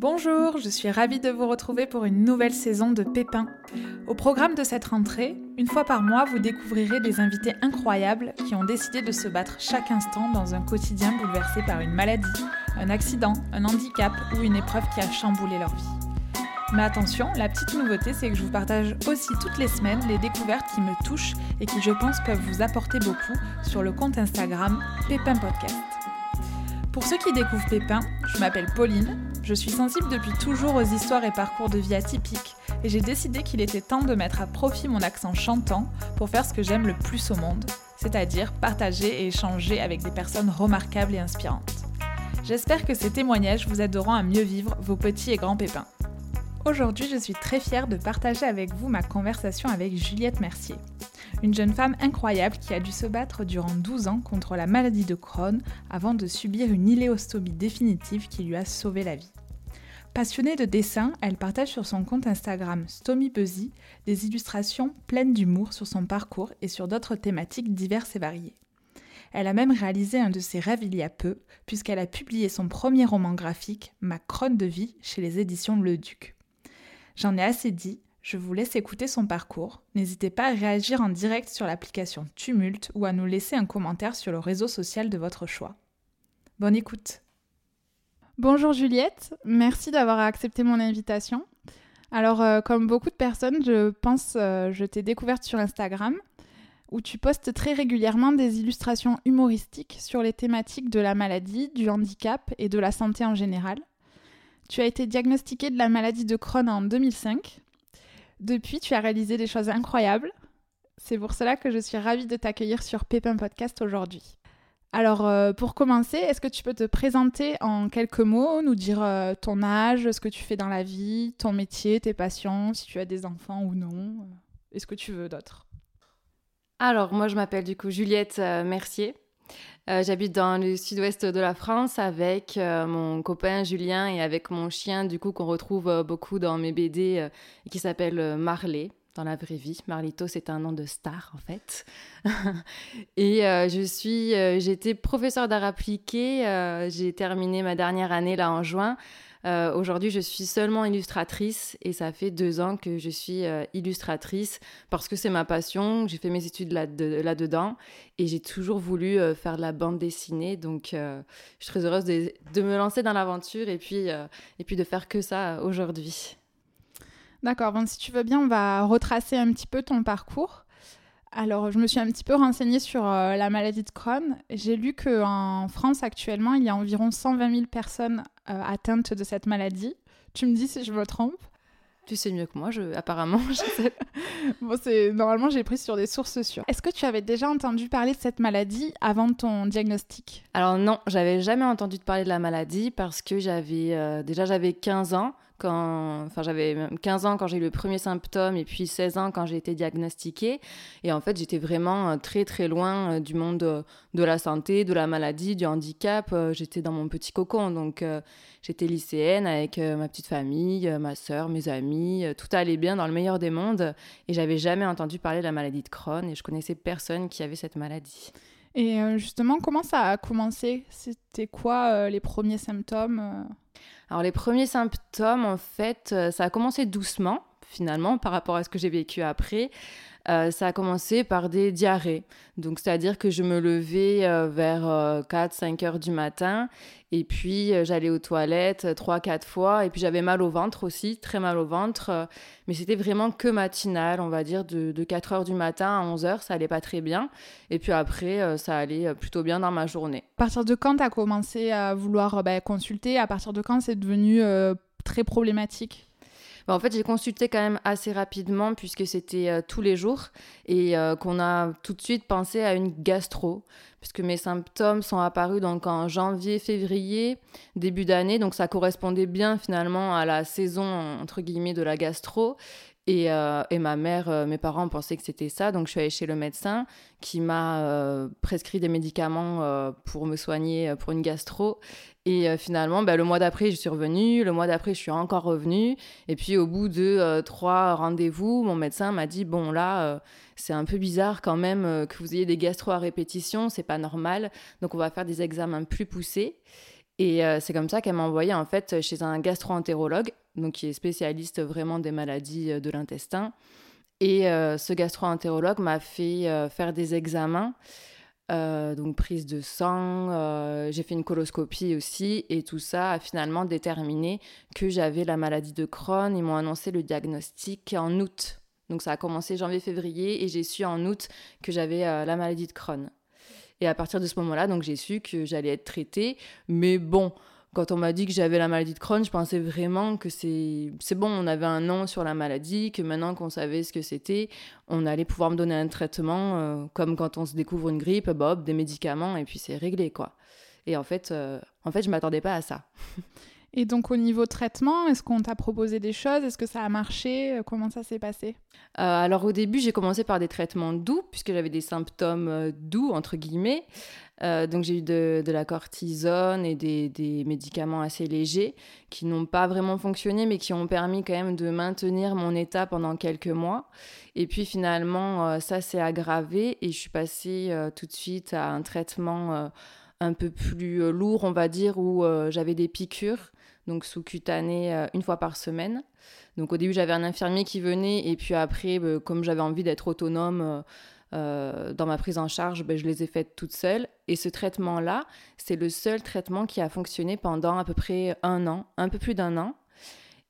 Bonjour, je suis ravie de vous retrouver pour une nouvelle saison de Pépin. Au programme de cette rentrée, une fois par mois, vous découvrirez des invités incroyables qui ont décidé de se battre chaque instant dans un quotidien bouleversé par une maladie, un accident, un handicap ou une épreuve qui a chamboulé leur vie. Mais attention, la petite nouveauté, c'est que je vous partage aussi toutes les semaines les découvertes qui me touchent et qui, je pense, peuvent vous apporter beaucoup sur le compte Instagram Pépin Podcast. Pour ceux qui découvrent Pépin, je m'appelle Pauline, je suis sensible depuis toujours aux histoires et parcours de vie atypiques, et j'ai décidé qu'il était temps de mettre à profit mon accent chantant pour faire ce que j'aime le plus au monde, c'est-à-dire partager et échanger avec des personnes remarquables et inspirantes. J'espère que ces témoignages vous aideront à mieux vivre vos petits et grands pépins. Aujourd'hui, je suis très fière de partager avec vous ma conversation avec Juliette Mercier, une jeune femme incroyable qui a dû se battre durant 12 ans contre la maladie de Crohn avant de subir une iléostomie définitive qui lui a sauvé la vie. Passionnée de dessin, elle partage sur son compte Instagram StommyBuzzy des illustrations pleines d'humour sur son parcours et sur d'autres thématiques diverses et variées. Elle a même réalisé un de ses rêves il y a peu, puisqu'elle a publié son premier roman graphique, Ma Crône de vie, chez les éditions Le Duc. J'en ai assez dit, je vous laisse écouter son parcours. N'hésitez pas à réagir en direct sur l'application Tumult ou à nous laisser un commentaire sur le réseau social de votre choix. Bonne écoute Bonjour Juliette, merci d'avoir accepté mon invitation. Alors, euh, comme beaucoup de personnes, je pense, euh, je t'ai découverte sur Instagram, où tu postes très régulièrement des illustrations humoristiques sur les thématiques de la maladie, du handicap et de la santé en général. Tu as été diagnostiquée de la maladie de Crohn en 2005. Depuis, tu as réalisé des choses incroyables. C'est pour cela que je suis ravie de t'accueillir sur Pépin Podcast aujourd'hui. Alors, euh, pour commencer, est-ce que tu peux te présenter en quelques mots, nous dire euh, ton âge, ce que tu fais dans la vie, ton métier, tes passions, si tu as des enfants ou non Est-ce que tu veux d'autres Alors, moi, je m'appelle du coup Juliette euh, Mercier. J'habite dans le sud-ouest de la France avec mon copain Julien et avec mon chien, du coup, qu'on retrouve beaucoup dans mes BD, qui s'appelle Marley dans la vraie vie. Marlito, c'est un nom de star en fait. et euh, je suis, euh, j'étais professeure d'art appliqué. Euh, j'ai terminé ma dernière année là en juin. Aujourd'hui, je suis seulement illustratrice et ça fait deux ans que je suis illustratrice parce que c'est ma passion. J'ai fait mes études là-dedans et j'ai toujours voulu faire de la bande dessinée. Donc, je suis très heureuse de, me lancer dans l'aventure et puis, et puis de faire que ça aujourd'hui. D'accord, si tu veux bien, on va retracer un petit peu ton parcours. Alors, je me suis un petit peu renseignée sur euh, la maladie de Crohn. J'ai lu qu'en France, actuellement, il y a environ 120 000 personnes euh, atteintes de cette maladie. Tu me dis si je me trompe tu sais mieux que moi, je... apparemment. Je sais. bon, c'est normalement j'ai pris sur des sources sûres. Est-ce que tu avais déjà entendu parler de cette maladie avant ton diagnostic? Alors non, j'avais jamais entendu parler de la maladie parce que j'avais euh, déjà j'avais 15 ans quand, enfin, j'avais 15 ans quand j'ai eu le premier symptôme et puis 16 ans quand j'ai été diagnostiquée. Et en fait, j'étais vraiment euh, très très loin euh, du monde euh, de la santé, de la maladie, du handicap. J'étais dans mon petit cocon. Donc, j'étais lycéenne avec ma petite famille, ma soeur, mes amis. Tout allait bien dans le meilleur des mondes. Et j'avais jamais entendu parler de la maladie de Crohn et je connaissais personne qui avait cette maladie. Et justement, comment ça a commencé? C'était quoi les premiers symptômes alors les premiers symptômes, en fait, euh, ça a commencé doucement, finalement, par rapport à ce que j'ai vécu après. Euh, ça a commencé par des diarrhées. Donc, c'est-à-dire que je me levais euh, vers 4-5 heures du matin et puis j'allais aux toilettes 3-4 fois et puis j'avais mal au ventre aussi, très mal au ventre. mais c'était vraiment que matinal, on va dire, de, 4 heures du matin à 11 heures, ça allait pas très bien. Et puis après, ça allait plutôt bien dans ma journée. À partir de quand tu as commencé à vouloir bah, consulter? À partir de quand c'est devenu très problématique? Bah, en fait, j'ai consulté quand même assez rapidement puisque c'était euh, tous les jours et euh, qu'on a tout de suite pensé à une gastro puisque mes symptômes sont apparus donc en janvier, février, début d'année. Donc ça correspondait bien finalement à la saison entre guillemets de la gastro. Et, euh, et, ma mère, mes parents pensaient que c'était ça, donc je suis allée chez le médecin qui m'a prescrit des médicaments pour me soigner pour une gastro. Et euh, finalement, bah, le mois d'après, je suis revenue. Le mois d'après, je suis encore revenue. Et puis, au bout de euh, trois rendez-vous, mon médecin m'a dit Bon, là, euh, c'est un peu bizarre quand même que vous ayez des gastro à répétition. C'est pas normal. Donc, on va faire des examens plus poussés. Et c'est comme ça qu'elle m'a envoyé en fait chez un gastro-entérologue, donc qui est spécialiste vraiment des maladies de l'intestin. Et ce gastro-entérologue m'a fait faire des examens euh, donc prise de sang, euh, j'ai fait une coloscopie aussi, et tout ça a finalement déterminé que j'avais la maladie de Crohn. Ils m'ont annoncé le diagnostic en août. Donc ça a commencé janvier-février, et j'ai su en août que j'avais euh, la maladie de Crohn. Et à partir de ce moment-là, donc j'ai su que j'allais être traitée. Mais bon, quand on m'a dit que j'avais la maladie de Crohn, je pensais vraiment que c'est bon, on avait un nom sur la maladie, que maintenant qu'on savait ce que c'était, on allait pouvoir me donner un traitement euh, comme quand on se découvre une grippe, bob, des médicaments et puis c'est réglé quoi. Et en fait, euh, en fait, je m'attendais pas à ça. Et donc au niveau traitement, est-ce qu'on t'a proposé des choses? Est-ce que ça a marché? Comment ça s'est passé? Euh, Alors au début, j'ai commencé par des traitements doux, puisque j'avais des symptômes doux, entre guillemets. Euh, donc j'ai eu de, la cortisone et des, médicaments assez légers qui n'ont pas vraiment fonctionné mais qui ont permis quand même de maintenir mon état pendant quelques mois. Et puis finalement euh, ça s'est aggravé et je suis passée euh, tout de suite à un traitement un peu plus lourd on va dire où j'avais des piqûres donc sous-cutanées une fois par semaine. Donc au début j'avais un infirmier qui venait et puis après comme j'avais envie d'être autonome euh, dans ma prise en charge, ben, je les ai faites toutes seules. Et ce traitement-là, c'est le seul traitement qui a fonctionné pendant à peu près un an, un peu plus d'un an.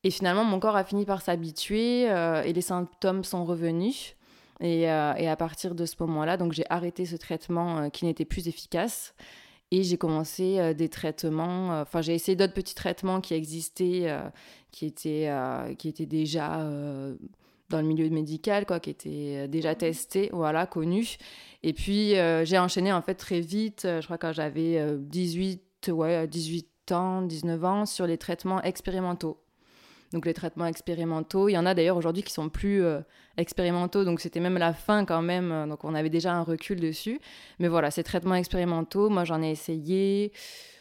Et finalement, mon corps a fini par s'habituer euh, et les symptômes sont revenus. Et, euh, et à partir de ce moment-là, donc j'ai arrêté ce traitement qui n'était plus efficace. Et j'ai commencé des traitements, enfin j'ai essayé d'autres petits traitements qui existaient, qui, étaient, qui étaient déjà dans le milieu médical, quoi, qui était euh, déjà testé, voilà, connu. Et puis, euh, j'ai enchaîné, en fait, très vite, euh, je crois quand j'avais 18, ouais, 18 ans, 19 ans, sur les traitements expérimentaux. Donc, les traitements expérimentaux, il y en a d'ailleurs aujourd'hui qui sont plus expérimentaux, donc c'était même la fin quand même, donc on avait déjà un recul dessus. Mais voilà, ces traitements expérimentaux, moi j'en ai essayé,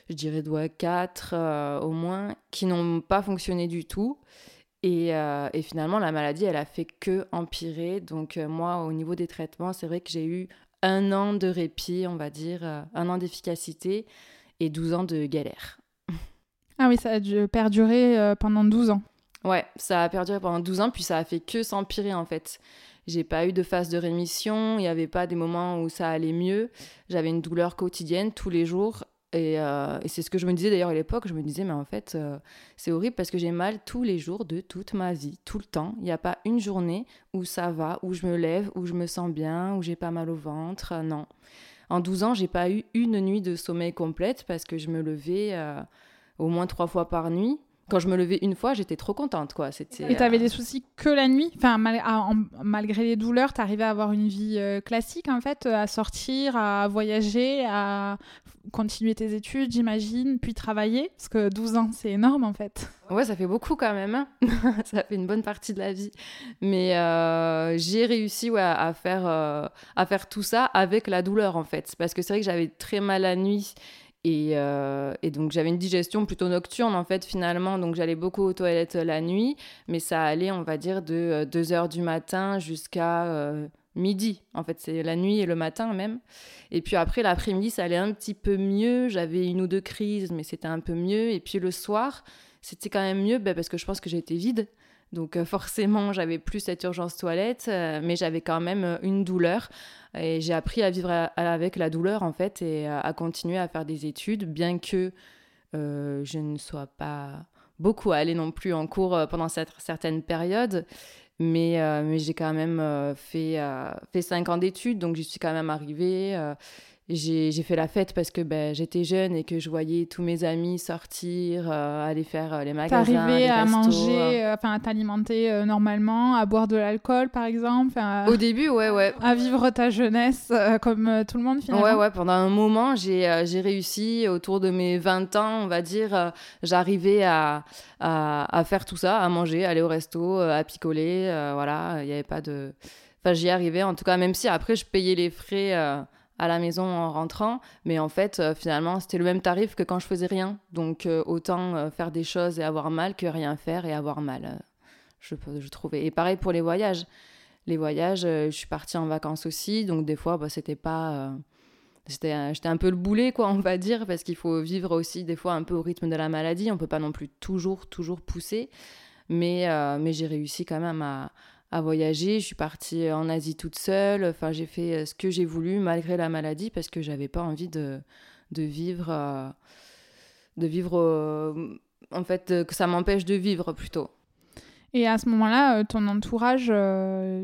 je dirais, doigt 4 au moins, qui n'ont pas fonctionné du tout. Euh, et, finalement, la maladie, elle a fait que empirer. Donc euh, moi, au niveau des traitements, c'est vrai que j'ai eu un an de répit, on va dire, euh, un an d'efficacité et 12 ans de galère. Ah oui, ça a perdurer pendant 12 ans. Ouais, ça a perduré pendant 12 ans, puis ça a fait que s'empirer en fait. J'ai pas eu de phase de rémission, il n'y avait pas des moments où ça allait mieux. J'avais une douleur quotidienne tous les jours euh, et, c'est ce que je me disais d'ailleurs à l'époque, je me disais, mais en fait, euh, c'est horrible parce que j'ai mal tous les jours de toute ma vie, tout le temps. Il n'y a pas une journée où ça va, où je me lève, où je me sens bien, où j'ai pas mal au ventre. Euh, non. En 12 ans, j'ai pas eu une nuit de sommeil complète parce que je me levais au moins trois fois par nuit quand je me levais une fois, j'étais trop contente, quoi. C'était. Et t'avais des soucis que la nuit, enfin malgré les douleurs, t'arrivais à avoir une vie euh, classique en fait, à sortir, à voyager, à continuer tes études, j'imagine, puis travailler, parce que 12 ans, c'est énorme en fait. Ouais, ça fait beaucoup quand même. Hein. ça fait une bonne partie de la vie. Mais euh, j'ai réussi ouais, à faire euh, à faire tout ça avec la douleur en fait, parce que c'est vrai que j'avais très mal la nuit euh, et, donc j'avais une digestion plutôt nocturne en fait finalement, donc j'allais beaucoup aux toilettes la nuit, mais ça allait on va dire de 2 euh, du matin jusqu'à euh, midi. En fait c'est la nuit et le matin même. Et puis après l'après-midi ça allait un petit peu mieux, j'avais une ou deux crises mais c'était un peu mieux. Et puis le soir c'était quand même mieux ben, parce que je pense que j'étais vide. Donc forcément, j'avais plus cette urgence toilette, mais j'avais quand même une douleur. Et j'ai appris à vivre avec la douleur, en fait, et à, continuer à faire des études, bien que euh, je ne sois pas beaucoup allée non plus en cours euh, pendant cette, certaines périodes. Mais, euh, mais j'ai quand même fait, fait cinq ans d'études, donc j'y suis quand même arrivée j'ai fait la fête parce que ben, j'étais jeune et que je voyais tous mes amis sortir, euh, aller faire euh, les magasins. T'arrivais à manger, euh. enfin à t'alimenter normalement, à boire de l'alcool par exemple. Au début, ouais, ouais. À vivre ta jeunesse comme tout le monde finalement? Ouais, ouais. Pendant un moment, j'ai réussi autour de mes 20 ans, on va dire, j'arrivais à, à, à, faire tout ça, à manger, aller au resto, à picoler. voilà, il n'y avait pas de. Enfin, j'y arrivais en tout cas, même si après je payais les frais à la maison en rentrant, mais en fait, euh, finalement, c'était le même tarif que quand je faisais rien. Donc, euh, autant euh, faire des choses et avoir mal que rien faire et avoir mal, je, je trouvais. Et pareil pour les voyages. Les voyages, je suis partie en vacances aussi, donc des fois, bah, c'était pas j'étais un peu le boulet, quoi, on va dire, parce qu'il faut vivre aussi des fois un peu au rythme de la maladie. On peut pas non plus toujours, toujours pousser. Mais, mais j'ai réussi quand même à, à voyager. Je suis partie en Asie toute seule. Enfin, j'ai fait ce que j'ai voulu malgré la maladie parce que j'avais pas envie de, de vivre, de vivre, en fait, que ça m'empêche de vivre plutôt. Et à ce moment-là, euh, ton entourage, euh,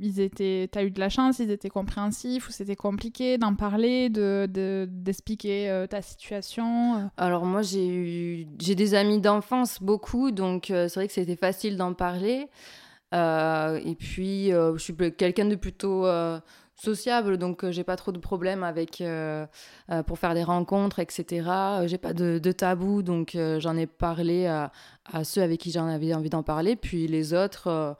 ils étaient, t'as eu de la chance, ils étaient compréhensifs ou c'était compliqué d'en parler, de, d'expliquer euh, ta situation Alors moi, j'ai eu, j'ai des amis d'enfance beaucoup, donc c'est vrai que c'était facile d'en parler. Et puis, je suis quelqu'un de plutôt sociable, donc j'ai pas trop de problèmes avec pour faire des rencontres, etc. j'ai pas de, tabou, donc j'en ai parlé à, à ceux avec qui j'en avais envie d'en parler. Puis les autres, euh,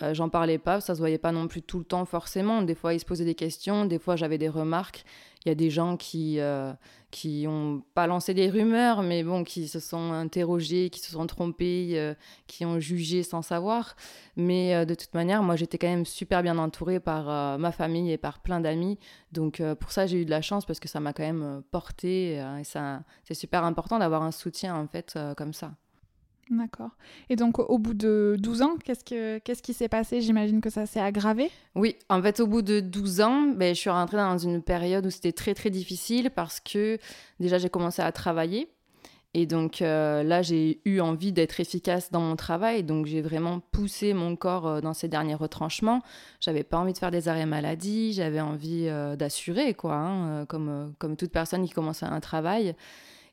bah, j'en parlais pas, ça se voyait pas non plus tout le temps forcément. Des fois, ils se posaient des questions, des fois, j'avais des remarques. Il y a des gens qui euh, qui ont pas lancé des rumeurs, mais bon, qui se sont interrogés, qui se sont trompés, euh, qui ont jugé sans savoir. Mais de toute manière, moi, j'étais quand même super bien entourée par ma famille et par plein d'amis. Donc pour ça, j'ai eu de la chance parce que ça m'a quand même porté. et ça, c'est super important d'avoir un soutien en fait comme ça. D'accord. Et donc, au bout de 12 ans, qu'est-ce, que, qu'est-ce qui s'est passé? J'imagine que ça s'est aggravé Oui, en fait, au bout de 12 ans, ben, je suis rentrée dans une période où c'était très, très difficile parce que déjà, j'ai commencé à travailler. Et donc euh, là, j'ai eu envie d'être efficace dans mon travail. Donc, j'ai vraiment poussé mon corps euh, dans ces derniers retranchements. J'avais pas envie de faire des arrêts maladie. J'avais envie euh, d'assurer, quoi, hein, comme, comme toute personne qui commence un travail.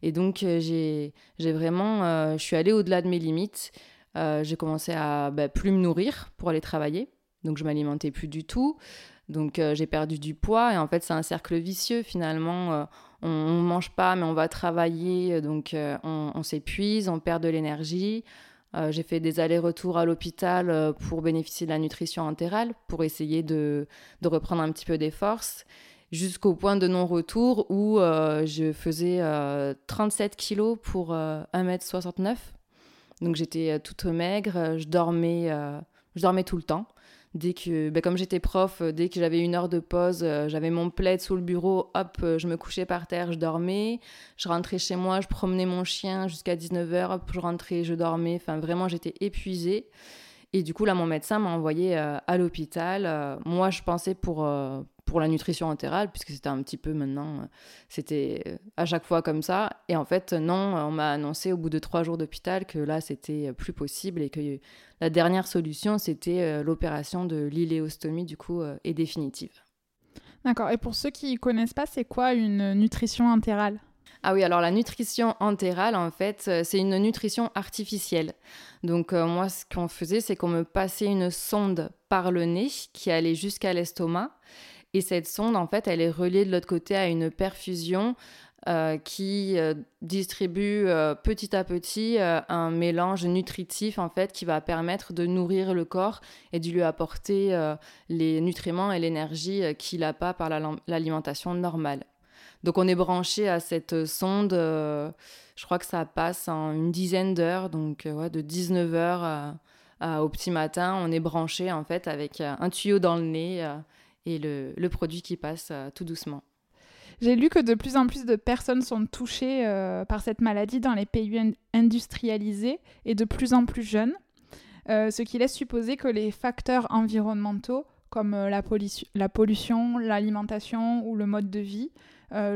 Et donc, euh, j'ai vraiment, euh, je suis allée au-delà de mes limites. Euh, j'ai commencé à bah, plus me nourrir pour aller travailler. Donc, je m'alimentais plus du tout. Donc, j'ai perdu du poids. Et en fait, c'est un cercle vicieux finalement. on ne mange pas, mais on va travailler. Donc, on, s'épuise, on perd de l'énergie. j'ai fait des allers-retours à l'hôpital pour bénéficier de la nutrition entérale, pour essayer de, de reprendre un petit peu des forces jusqu'au point de non-retour où euh, je faisais 37 euh, kilos pour 1m69. Euh, Donc j'étais toute maigre, je dormais, je dormais tout le temps. Dès que, ben, comme j'étais prof, dès que j'avais une heure de pause, j'avais mon plaid sous le bureau, hop, je me couchais par terre, je dormais. Je rentrais chez moi, je promenais mon chien jusqu'à 19h, hop, je rentrais, je dormais. Enfin, vraiment, j'étais épuisée. Et du coup, là, mon médecin m'a envoyé à l'hôpital. moi, je pensais pour, pour la nutrition entérale, puisque c'était un petit peu maintenant, euh, c'était euh, à chaque fois comme ça. Et en fait, non, on m'a annoncé au bout de trois jours d'hôpital que là, c'était plus possible et que la dernière solution, c'était euh, l'opération de l'iléostomie, du coup, est définitive. D'accord. Et pour ceux qui ne connaissent pas, c'est quoi une nutrition entérale? Ah oui, alors la nutrition entérale, en fait, c'est une nutrition artificielle. Donc moi, ce qu'on faisait, c'est qu'on me passait une sonde par le nez qui allait jusqu'à l'estomac. Et cette sonde, en fait, elle est reliée de l'autre côté à une perfusion euh, qui euh, distribue euh, petit à petit un mélange nutritif en fait qui va permettre de nourrir le corps et de lui apporter les nutriments et l'énergie qu'il n'a pas par l'alimentation normale. Donc on est branché à cette sonde, je crois que ça passe en une dizaine d'heures, donc de 19h au petit matin, on est branché en fait avec un tuyau dans le nez et le, produit qui passe euh, tout doucement. J'ai lu que de plus en plus de personnes sont touchées euh, par cette maladie dans les pays industrialisés et de plus en plus jeunes, euh, ce qui laisse supposer que les facteurs environnementaux comme la, pollution, l'alimentation ou le mode de vie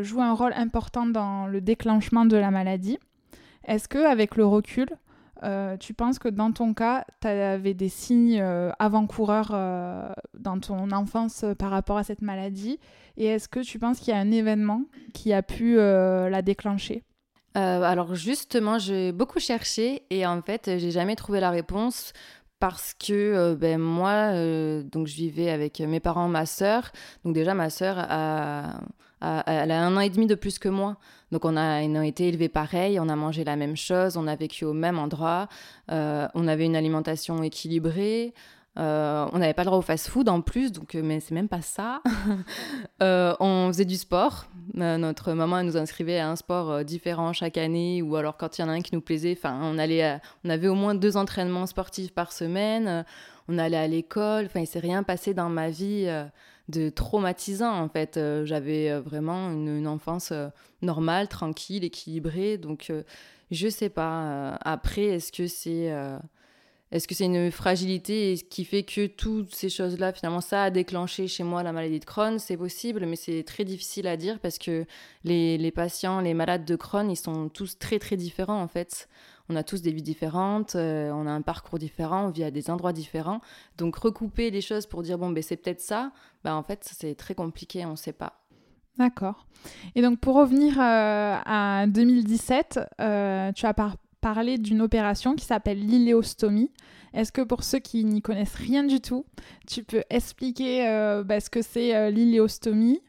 jouent un rôle important dans le déclenchement de la maladie. Est-ce que, avec le recul, euh, tu penses que dans ton cas, tu avais des signes euh, avant-coureurs euh, dans ton enfance par rapport à cette maladie? Et est-ce que tu penses qu'il y a un événement qui a pu la déclencher? Alors justement, j'ai beaucoup cherché et en fait, j'ai jamais trouvé la réponse parce que ben, moi, donc je vivais avec mes parents, ma sœur. Donc déjà, ma sœur a elle a un an et demi de plus que moi. Donc on a, été élevés pareil, on a mangé la même chose, on a vécu au même endroit, euh, on avait une alimentation équilibrée. Euh, on n'avait pas le droit au fast-food en plus, donc euh, mais c'est même pas ça. on faisait du sport. notre maman nous inscrivait à un sport différent chaque année, ou alors quand il y en a un qui nous plaisait, enfin on allait, on avait au moins deux entraînements sportifs par semaine. on allait à l'école. Enfin il s'est rien passé dans ma vie de traumatisant en fait. J'avais vraiment une, enfance normale, tranquille, équilibrée. Donc je sais pas. après, est-ce que c'est est-ce que c'est une fragilité qui fait que toutes ces choses-là, finalement, ça a déclenché chez moi la maladie de Crohn? C'est possible, mais c'est très difficile à dire parce que les, les, patients, les malades de Crohn, ils sont tous très très différents en fait. On a tous des vies différentes, euh, on a un parcours différent, on vit à des endroits différents. Donc recouper les choses pour dire bon, ben c'est peut-être ça, ben, en fait, c'est très compliqué, on ne sait pas. D'accord. Et donc pour revenir euh, à 2017, euh, tu as parlé d'une opération qui s'appelle l'iléostomie. Est-ce que pour ceux qui n'y connaissent rien du tout, tu peux expliquer bah, ce que c'est l'iléostomie?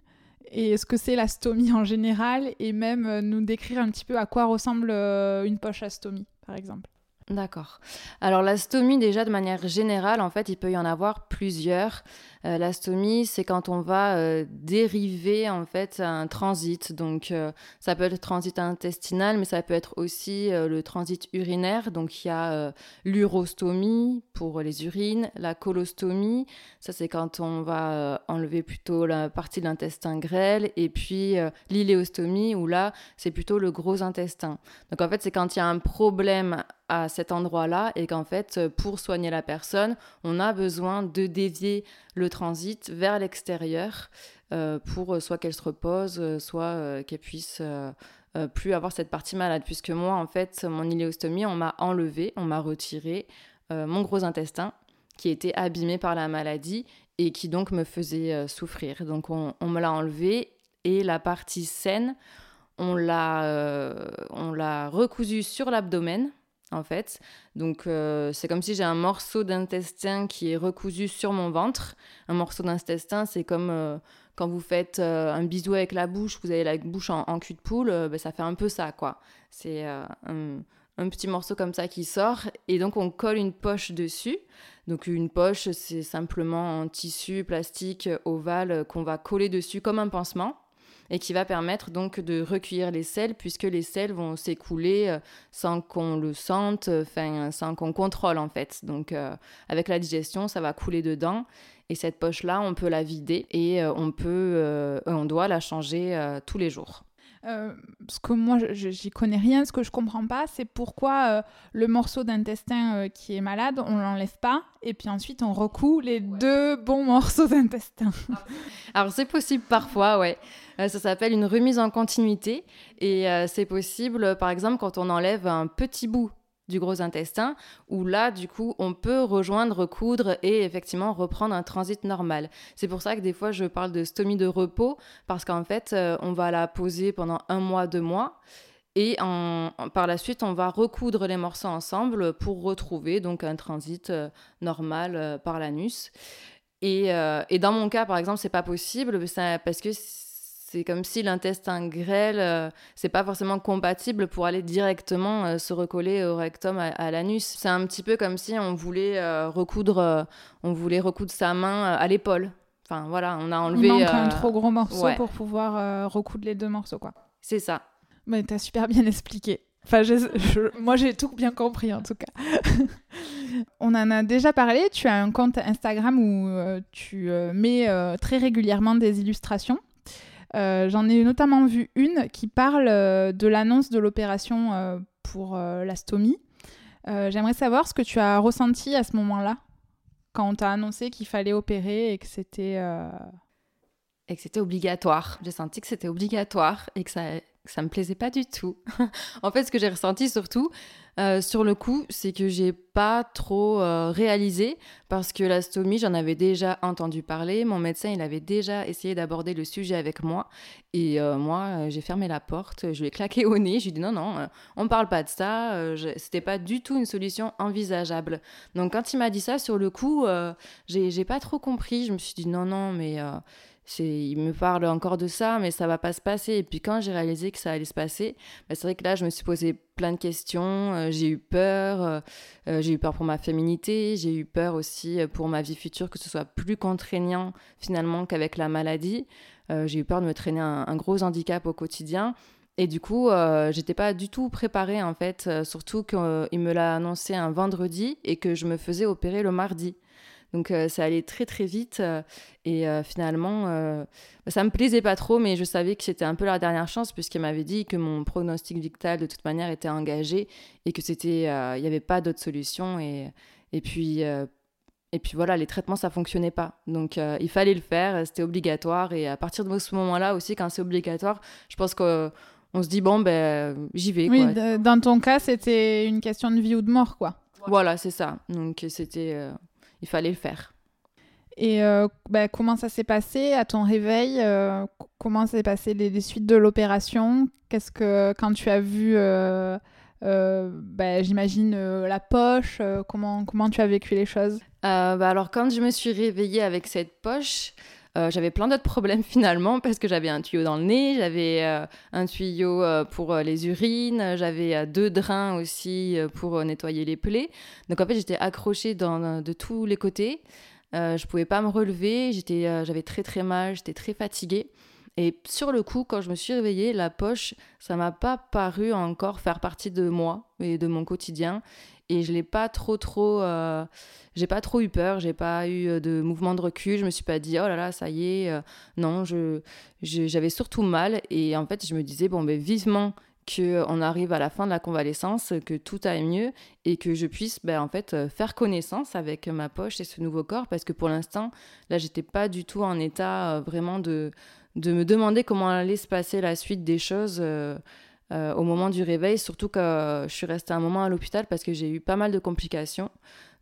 Et ce que c'est la stomie en général et même euh, nous décrire un petit peu à quoi ressemble euh, une poche à stomie, par exemple. D'accord. Alors la stomie, déjà de manière générale, en fait, il peut y en avoir plusieurs. Euh, la stomie, c'est quand on va euh, dériver en fait un transit. Donc euh, ça peut être le transit intestinal, mais ça peut être aussi le transit urinaire. Donc il y a l'urostomie pour les urines, la colostomie, ça c'est quand on va enlever plutôt la partie de l'intestin grêle, et puis l'iléostomie où là c'est plutôt le gros intestin. Donc en fait c'est quand il y a un problème à cet endroit-là et qu'en fait, pour soigner la personne, on a besoin de dévier le transit vers l'extérieur euh, pour euh, soit qu'elle se repose, euh, soit qu'elle puisse plus avoir cette partie malade. Puisque moi, en fait, mon iléostomie, on m'a enlevé, on m'a retiré mon gros intestin qui était abîmé par la maladie et qui donc me faisait souffrir. Donc on, me l'a enlevé et la partie saine, on l'a recousu sur l'abdomen en fait. Donc euh, c'est comme si j'ai un morceau d'intestin qui est recousu sur mon ventre. Un morceau d'intestin, c'est comme euh, quand vous faites euh, un bisou avec la bouche, vous avez la bouche en, cul de poule, ben, ça fait un peu ça, quoi. C'est un, un, petit morceau comme ça qui sort, et donc on colle une poche dessus. Donc une poche, c'est simplement un tissu plastique ovale qu'on va coller dessus comme un pansement et qui va permettre donc de recueillir les sels puisque les sels vont s'écouler euh, sans qu'on le sente, enfin sans qu'on contrôle en fait. Donc euh, avec la digestion, ça va couler dedans et cette poche là, on peut la vider et euh, on peut, on doit la changer tous les jours. Euh, ce que moi, j'y connais rien, ce que je comprends pas, c'est pourquoi euh, le morceau d'intestin euh, qui est malade, on l'enlève pas, et puis ensuite on recoue les deux bons morceaux d'intestin. Alors c'est possible parfois, ouais. ça s'appelle une remise en continuité, et c'est possible, par exemple, quand on enlève un petit bout du gros intestin, où là, du coup, on peut rejoindre, recoudre et effectivement reprendre un transit normal. C'est pour ça que des fois, je parle de stomie de repos, parce qu'en fait, euh, on va la poser pendant un mois, deux mois. Et en, par la suite, on va recoudre les morceaux ensemble pour retrouver donc un transit euh, normal euh, par l'anus. Et, et, dans mon cas, par exemple, c'est pas possible parce que c'est comme si l'intestin grêle, euh, c'est pas forcément compatible pour aller directement euh, se recoller au rectum à, l'anus. C'est un petit peu comme si on voulait euh, recoudre, on voulait recoudre sa main à l'épaule. Enfin voilà, on a enlevé. Il manque un trop gros morceau pour pouvoir recoudre les deux morceaux, quoi. C'est ça. Mais t'as super bien expliqué. Enfin, moi, j'ai tout bien compris en tout cas. On en a déjà parlé. Tu as un compte Instagram où tu mets très régulièrement des illustrations. Euh, j'en ai notamment vu une qui parle euh, de l'annonce de l'opération euh, pour l'astomie. J'aimerais savoir ce que tu as ressenti à ce moment-là, quand on t'a annoncé qu'il fallait opérer et que c'était... Et que c'était obligatoire. J'ai senti que c'était obligatoire et que ça, ça me plaisait pas du tout. en fait, ce que j'ai ressenti surtout euh, sur le coup, c'est que j'ai pas trop euh, réalisé parce que la stomie, j'en avais déjà entendu parler. Mon médecin, il avait déjà essayé d'aborder le sujet avec moi et euh, moi, j'ai fermé la porte, je lui ai claqué au nez. Je lui ai dit non, non, on parle pas de ça. C'était pas du tout une solution envisageable. Donc, quand il m'a dit ça sur le coup, j'ai pas trop compris. Je me suis dit non, non, mais il me parle encore de ça, mais ça va pas se passer. Et puis quand j'ai réalisé que ça allait se passer, bah, c'est vrai que là, je me suis posé plein de questions. Euh, j'ai eu peur. Euh, euh, j'ai eu peur pour ma féminité. J'ai eu peur aussi pour ma vie future, que ce soit plus contraignant finalement qu'avec la maladie. j'ai eu peur de me traîner un, gros handicap au quotidien. Et du coup, j'étais pas du tout préparée en fait, surtout qu'il me l'a annoncé un vendredi et que je me faisais opérer le mardi. Donc ça allait très très vite et finalement ça me plaisait pas trop, mais je savais que c'était un peu la dernière chance puisqu'elle m'avait dit que mon pronostic vital de toute manière était engagé et que c'était il n'y avait pas d'autre solution et et puis et puis voilà, les traitements, ça fonctionnait pas. Donc il fallait le faire, c'était obligatoire. Et à partir de ce moment-là aussi, quand c'est obligatoire, je pense que on se dit bon ben j'y vais. Oui, dans ton cas, c'était une question de vie ou de mort, quoi. Voilà, c'est ça. Donc c'était, euh, il fallait le faire. Et euh, ben, comment ça s'est passé à ton réveil euh, Comment s'est passé les, suites de l'opération? Qu'est-ce que quand tu as vu, ben, j'imagine la poche Comment comment tu as vécu les choses? Ben, alors quand je me suis réveillée avec cette poche, euh, j'avais plein d'autres problèmes finalement parce que j'avais un tuyau dans le nez, j'avais euh, un tuyau euh, pour les urines, j'avais deux drains aussi pour nettoyer les plaies. Donc en fait j'étais accrochée dans, de tous les côtés. je pouvais pas me relever, j'étais, j'avais très très mal, j'étais très fatiguée. Et sur le coup, quand je me suis réveillée, la poche, ça m'a pas paru encore faire partie de moi et de mon quotidien. Et je l'ai pas trop trop euh, j'ai pas trop eu peur j'ai pas eu euh, de mouvement de recul. Je me suis pas dit oh là là ça y est euh, non je j'avais surtout mal. Et en fait je me disais bon ben vivement que on arrive à la fin de la convalescence que tout aille mieux et que je puisse ben, en fait faire connaissance avec ma poche et ce nouveau corps. Parce que pour l'instant là j'étais pas du tout en état vraiment de de me demander comment allait se passer la suite des choses euh, au moment du réveil, surtout que je suis restée un moment à l'hôpital parce que j'ai eu pas mal de complications.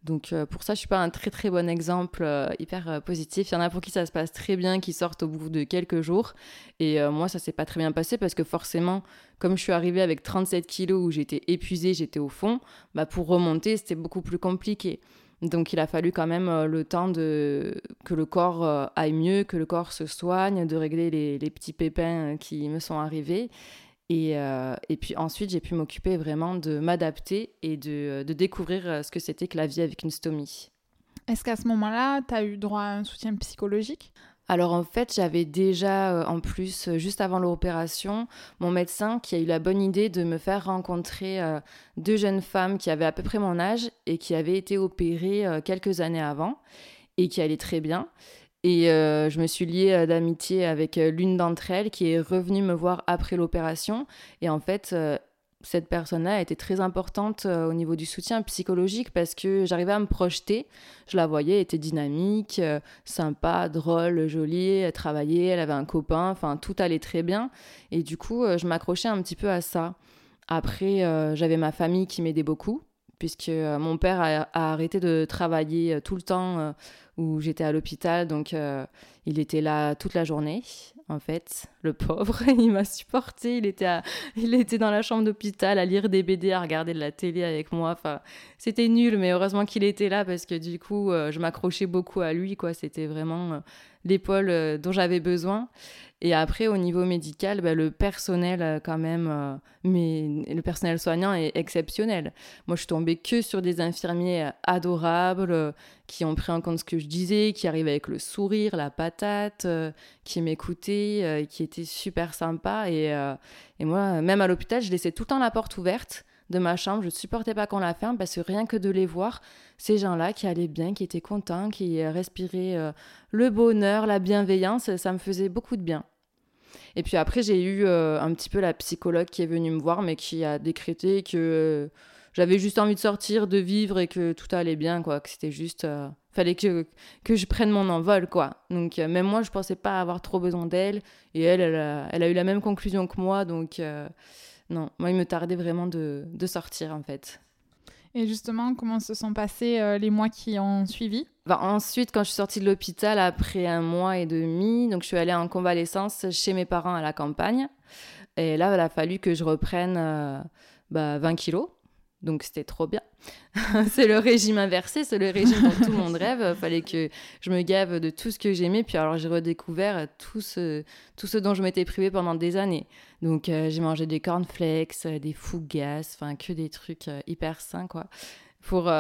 Donc euh, pour ça, je suis pas un très très bon exemple euh, hyper positif. Il y en a pour qui ça se passe très bien, qui sortent au bout de quelques jours. Et moi, ça s'est pas très bien passé parce que forcément, comme je suis arrivée avec 37 kilos où j'étais épuisée, j'étais au fond, bah pour remonter, c'était beaucoup plus compliqué. Donc il a fallu quand même le temps de que le corps aille mieux, que le corps se soigne, de régler les, petits pépins qui me sont arrivés. Et, euh, et, puis ensuite, j'ai pu m'occuper vraiment de m'adapter et de, de, découvrir euh, ce que c'était que la vie avec une stomie. Est-ce qu'à ce, moment-là, tu as eu droit à un soutien psychologique? Alors en fait, j'avais déjà, euh, en plus, juste avant l'opération, mon médecin qui a eu la bonne idée de me faire rencontrer deux jeunes femmes qui avaient à peu près mon âge et qui avaient été opérées quelques années avant et qui allaient très bien. Et euh, je me suis liée euh, d'amitié avec euh, l'une d'entre elles qui est revenue me voir après l'opération. Et en fait, cette personne-là a été très importante au niveau du soutien psychologique parce que j'arrivais à me projeter. Je la voyais, elle était dynamique, sympa, drôle, jolie, elle travaillait, elle avait un copain, enfin tout allait très bien. Et du coup, je m'accrochais un petit peu à ça. Après, j'avais ma famille qui m'aidait beaucoup puisque mon père a, arrêté de travailler tout le temps où j'étais à l'hôpital. Donc, euh, il était là toute la journée, en fait. Le pauvre, il m'a supporté. Il était, il était dans la chambre d'hôpital à lire des BD, à regarder de la télé avec moi. Enfin, c'était nul, mais heureusement qu'il était là parce que du coup, euh, je m'accrochais beaucoup à lui. quoi. C'était vraiment euh, l'épaule dont j'avais besoin. Et après, au niveau médical, bah, le personnel, euh, quand même, euh, mais le personnel soignant est exceptionnel. Moi, je suis tombée que sur des infirmiers adorables, euh, qui ont pris en compte ce que je disais, qui arrivaient avec le sourire, la patate, qui m'écoutaient, qui étaient super sympas. Et, et moi, même à l'hôpital, je laissais tout le temps la porte ouverte de ma chambre. Je ne supportais pas qu'on la ferme parce que rien que de les voir, ces gens-là qui allaient bien, qui étaient contents, qui respiraient le bonheur, la bienveillance, ça me faisait beaucoup de bien. Et puis après, j'ai eu euh, un petit peu la psychologue qui est venue me voir, mais qui a décrété que euh, j'avais juste envie de sortir, de vivre et que tout allait bien, quoi. Que c'était juste. Euh, fallait que, que je prenne mon envol, quoi. Donc, même moi, je pensais pas avoir trop besoin d'elle. Et elle, elle a, elle a, eu la même conclusion que moi. Donc, non, moi, il me tardait vraiment de, de sortir, en fait. Et justement, comment se sont passés euh, les mois qui ont suivi? Bah, Ensuite, quand je suis sortie de l'hôpital après un mois et demi, donc je suis allée en convalescence chez mes parents à la campagne. Et là, il a fallu que je reprenne 20 euh, bah, kilos. Donc c'était trop bien. c'est le régime inversé, c'est le régime dont tout le monde rêve. Il fallait que je me gave de tout ce que j'aimais. Puis alors j'ai redécouvert tout ce, tout ce dont je m'étais privée pendant des années. Donc euh, j'ai mangé des cornflakes, euh, des fougasses, enfin que des trucs euh, hyper sains quoi. Pour,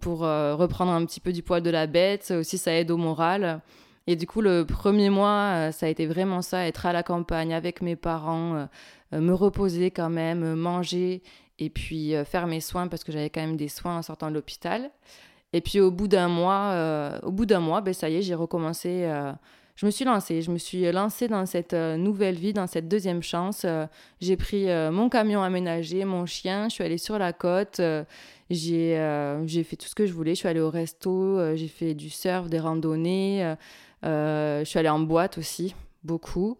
pour reprendre un petit peu du poil de la bête. Aussi ça aide au moral. Et du coup, le premier mois, ça a été vraiment ça, être à la campagne avec mes parents, me reposer quand même, manger et puis euh, faire mes soins parce que j'avais quand même des soins en sortant de l'hôpital. Et puis au bout d'un mois, au bout d'un mois, ben, ça y est, j'ai recommencé je me suis lancée. Je me suis lancée dans cette euh, nouvelle vie, dans cette deuxième chance. Euh, j'ai pris euh, mon camion aménagé, mon chien, je suis allée sur la côte. j'ai j'ai fait tout ce que je voulais. Je suis allée au resto, j'ai fait du surf, des randonnées. je suis allée en boîte aussi, beaucoup.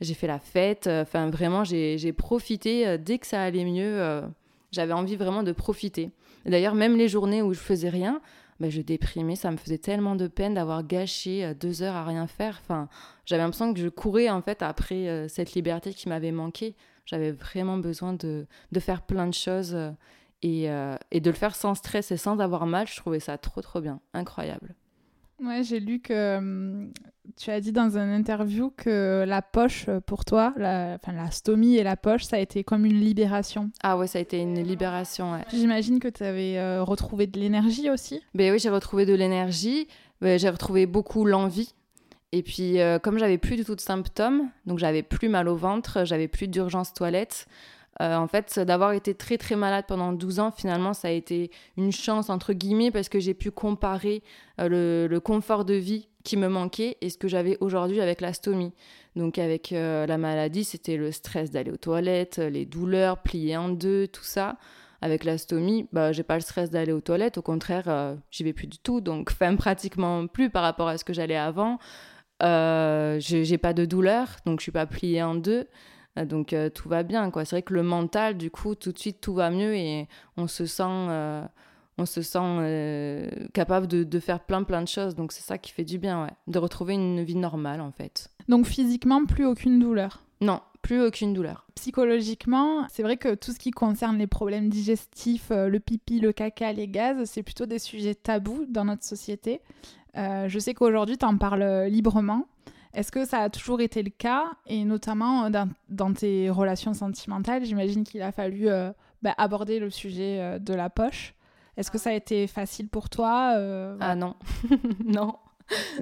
J'ai fait la fête. Enfin, vraiment, j'ai profité. dès que ça allait mieux, j'avais envie vraiment de profiter. D'ailleurs, même les journées où je faisais rien, bah, je déprimais. Ça me faisait tellement de peine d'avoir gâché euh, deux heures à rien faire. Enfin, j'avais l'impression que je courais en fait après euh, cette liberté qui m'avait manqué. J'avais vraiment besoin de, faire plein de choses euh, et, et, de le faire sans stress et sans avoir mal. Je trouvais ça trop trop bien, incroyable. Ouais, j'ai lu que hum, tu as dit dans une interview que la poche, euh, pour toi, la, enfin, la stomie et la poche, ça a été comme une libération. Ah ouais, ça a été une libération, ouais. J'imagine que tu avais euh, retrouvé de l'énergie aussi. Ben oui, j'ai retrouvé de l'énergie. Ben, j'ai retrouvé beaucoup l'envie. Et puis, euh, comme j'avais plus du tout de symptômes, donc j'avais plus mal au ventre, j'avais plus d'urgence toilette, euh, en fait, d'avoir été très très malade pendant 12 ans, finalement, ça a été une chance, entre guillemets, parce que j'ai pu comparer euh, le, confort de vie qui me manquait et ce que j'avais aujourd'hui avec la stomie. Donc avec euh, la maladie, c'était le stress d'aller aux toilettes, les douleurs, pliées en deux, tout ça. Avec la stomie, bah, j'ai pas le stress d'aller aux toilettes, au contraire, j'y vais plus du tout, donc enfin pratiquement plus par rapport à ce que j'allais avant. j'ai pas de douleur, donc je suis pas pliée en deux. Euh, donc euh, tout va bien, quoi. C'est vrai que le mental, du coup, tout de suite, tout va mieux et on se sent, euh, on se sent capable de, de, faire plein, plein de choses. Donc c'est ça qui fait du bien, ouais. De retrouver une vie normale, en fait. Donc physiquement, plus aucune douleur? Non, plus aucune douleur. Psychologiquement, c'est vrai que tout ce qui concerne les problèmes digestifs, le pipi, le caca, les gaz, c'est plutôt des sujets tabous dans notre société. je sais qu'aujourd'hui, tu en parles librement. Est-ce que ça a toujours été le cas? Et notamment euh, dans, tes relations sentimentales, j'imagine qu'il a fallu euh, bah, aborder le sujet euh, de la poche. Est-ce que ça a été facile pour toi Ah non, non,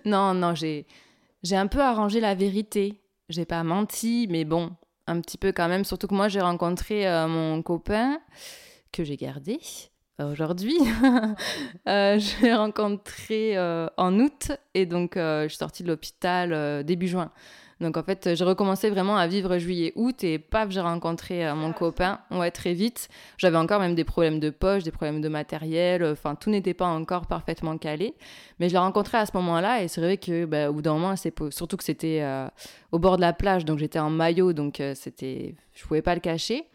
non, non, j'ai, j'ai un peu arrangé la vérité. J'ai pas menti, mais bon, un petit peu quand même. Surtout que moi, j'ai rencontré mon copain que j'ai gardé aujourd'hui. euh, je l'ai rencontré euh, en août et donc euh, je suis sortie de l'hôpital euh, début juin. Donc en fait, j'ai recommencé vraiment à vivre juillet-août et paf, j'ai rencontré mon copain. Ouais, très vite. J'avais encore même des problèmes de poche, des problèmes de matériel. Enfin, tout n'était pas encore parfaitement calé. Mais je l'ai rencontré à ce moment-là et c'est vrai que bah, au bout d'un moment, c'est surtout que c'était au bord de la plage, donc j'étais en maillot, donc c'était, je pouvais pas le cacher.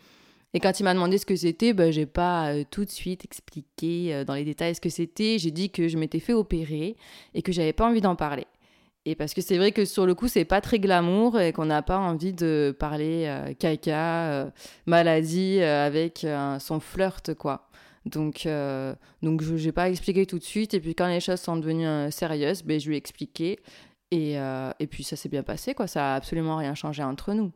Et quand il m'a demandé ce que c'était, ben, j'ai pas euh, tout de suite expliqué euh, dans les détails ce que c'était. J'ai dit que je m'étais fait opérer et que j'avais pas envie d'en parler. Et parce que c'est vrai que sur le coup, c'est pas très glamour et qu'on n'a pas envie de parler euh, caca, maladie avec son flirt, quoi. Donc, donc je n'ai pas expliqué tout de suite. Et puis quand les choses sont devenues sérieuses, ben, je lui ai expliqué. Et, et puis ça s'est bien passé, quoi. Ça a absolument rien changé entre nous.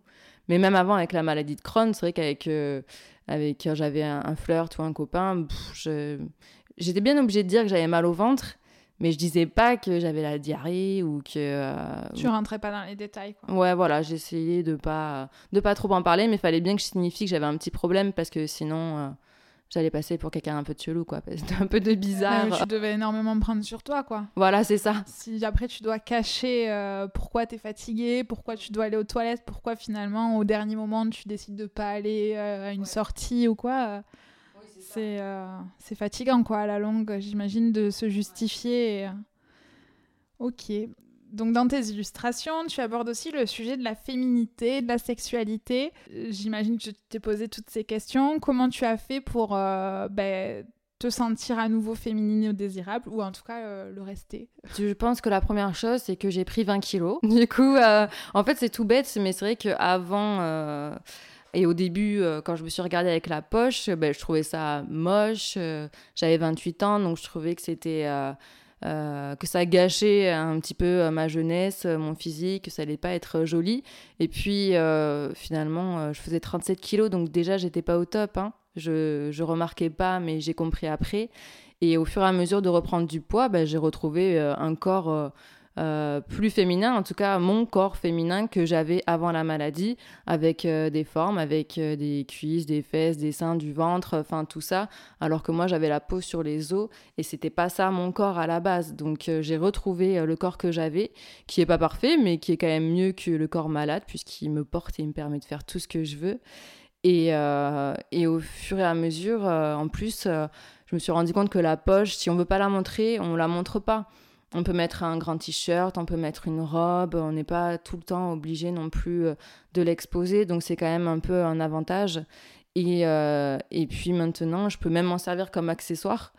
Mais même avant, avec la maladie de Crohn, c'est vrai qu'avec euh, avec, j'avais un, flirt ou un copain, j'étais bien obligée de dire que j'avais mal au ventre, mais je disais pas que j'avais la diarrhée ou que. Euh, tu rentrais pas dans les détails, quoi. Ouais, voilà, j'essayais de pas, de pas trop en parler, mais il fallait bien que je signifie que j'avais un petit problème parce que sinon. Euh, j'allais passer pour quelqu'un un peu de chelou, quoi. C'était un peu de bizarre. tu devais énormément prendre sur toi, quoi. Voilà, c'est ça. Si après tu dois cacher euh, pourquoi tu es fatigué, pourquoi tu dois aller aux toilettes, pourquoi finalement au dernier moment tu décides de pas aller euh, à une sortie ou quoi. Euh, c'est c'est fatigant, quoi, à la longue, j'imagine, de se justifier. Ok. Donc dans tes illustrations, tu abordes aussi le sujet de la féminité, de la sexualité. J'imagine que tu t'es posé toutes ces questions. Comment tu as fait pour euh, ben, te sentir à nouveau féminine ou désirable, ou en tout cas euh, le rester? Je pense que la première chose, c'est que j'ai pris 20 kilos. Du coup, euh, en fait, c'est tout bête, mais c'est vrai qu'avant... Et au début, quand je me suis regardée avec la poche, ben, je trouvais ça moche. J'avais 28 ans, donc je trouvais que c'était euh, que ça gâchait un petit peu euh, ma jeunesse, euh, mon physique, que ça allait pas être joli. Et puis finalement, je faisais 37 kilos, donc déjà j'étais pas au top. Hein. Je, je remarquais pas, mais j'ai compris après. Et au fur et à mesure de reprendre du poids, bah, j'ai retrouvé un corps euh, plus féminin, en tout cas mon corps féminin que j'avais avant la maladie, avec euh, des formes, avec euh, des cuisses, des fesses, des seins, du ventre, enfin tout ça, alors que moi j'avais la peau sur les os et c'était pas ça mon corps à la base. Donc j'ai retrouvé le corps que j'avais, qui est pas parfait, mais qui est quand même mieux que le corps malade, puisqu'il me porte et me permet de faire tout ce que je veux. Et, et au fur et à mesure, en plus, je me suis rendu compte que la poche, si on veut pas la montrer, on la montre pas. On peut mettre un grand t-shirt, on peut mettre une robe, on n'est pas tout le temps obligé non plus euh, de l'exposer, donc c'est quand même un peu un avantage. Et, euh, et, puis maintenant, je peux même m'en servir comme accessoire,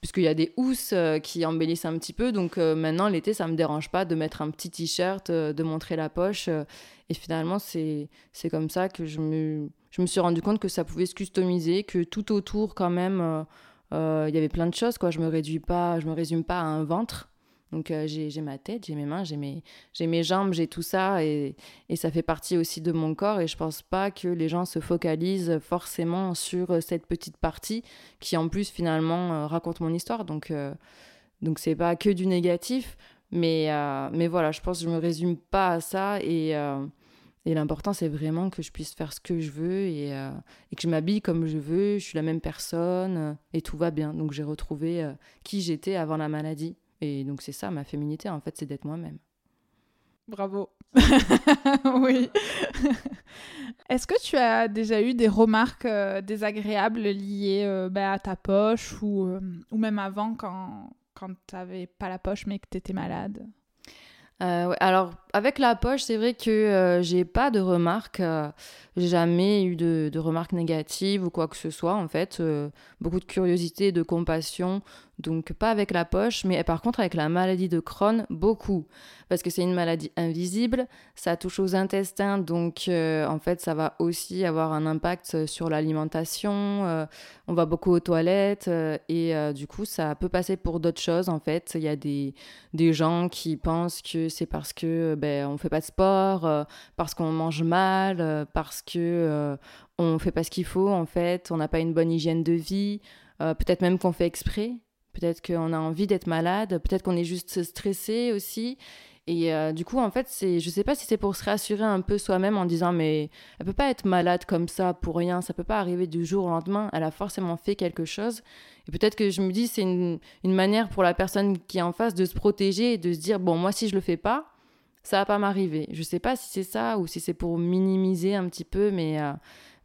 puisqu'il y a des housses euh, qui embellissent un petit peu. Donc maintenant, l'été, ça ne me dérange pas de mettre un petit t-shirt, de montrer la poche. et finalement, c'est comme ça que je me, je me suis rendu compte que ça pouvait se customiser, que tout autour, quand même, il y avait plein de choses. Quoi. Je ne me, réduis pas, je me résume pas à un ventre. Donc euh, j'ai ma tête, j'ai mes mains, j'ai mes, mes jambes, j'ai tout ça et, et, ça fait partie aussi de mon corps et je pense pas que les gens se focalisent forcément sur euh, cette petite partie qui en plus finalement euh, raconte mon histoire. Donc donc c'est pas que du négatif, mais, mais voilà, je pense que je me résume pas à ça et, et l'important c'est vraiment que je puisse faire ce que je veux et que je m'habille comme je veux, je suis la même personne et tout va bien. Donc j'ai retrouvé qui j'étais avant la maladie. Et donc c'est ça, ma féminité, en fait, c'est d'être moi-même. Bravo. oui. Est-ce que tu as déjà eu des remarques euh, désagréables liées euh, bah, à ta poche ou, euh, ou même avant quand, quand tu n'avais pas la poche mais que tu étais malade alors avec la poche, c'est vrai que j'ai pas de remarques, j'ai jamais eu de, de, remarques négatives ou quoi que ce soit en fait. beaucoup de curiosité, de compassion, donc pas avec la poche, mais par contre avec la maladie de Crohn, beaucoup. Parce que c'est une maladie invisible, ça touche aux intestins, donc euh, en fait ça va aussi avoir un impact sur l'alimentation, euh, on va beaucoup aux toilettes, euh, et du coup ça peut passer pour d'autres choses en fait. Il y a des, des gens qui pensent que c'est parce que ben, on fait pas de sport, parce qu'on mange mal, parce que on fait pas ce qu'il faut en fait, on n'a pas une bonne hygiène de vie, peut-être même qu'on fait exprès peut-être qu'on a envie d'être malade, peut-être qu'on est juste stressé aussi. Et euh, du coup, en fait, c'est, je sais pas si c'est pour se rassurer un peu soi-même en disant mais elle peut pas être malade comme ça pour rien, ça peut pas arriver du jour au lendemain. Elle a forcément fait quelque chose. Et peut-être que je me dis c'est une, une, manière pour la personne qui est en face de se protéger et de se dire bon moi si je le fais pas, ça va pas m'arriver. Je sais pas si c'est ça ou si c'est pour minimiser un petit peu, mais euh,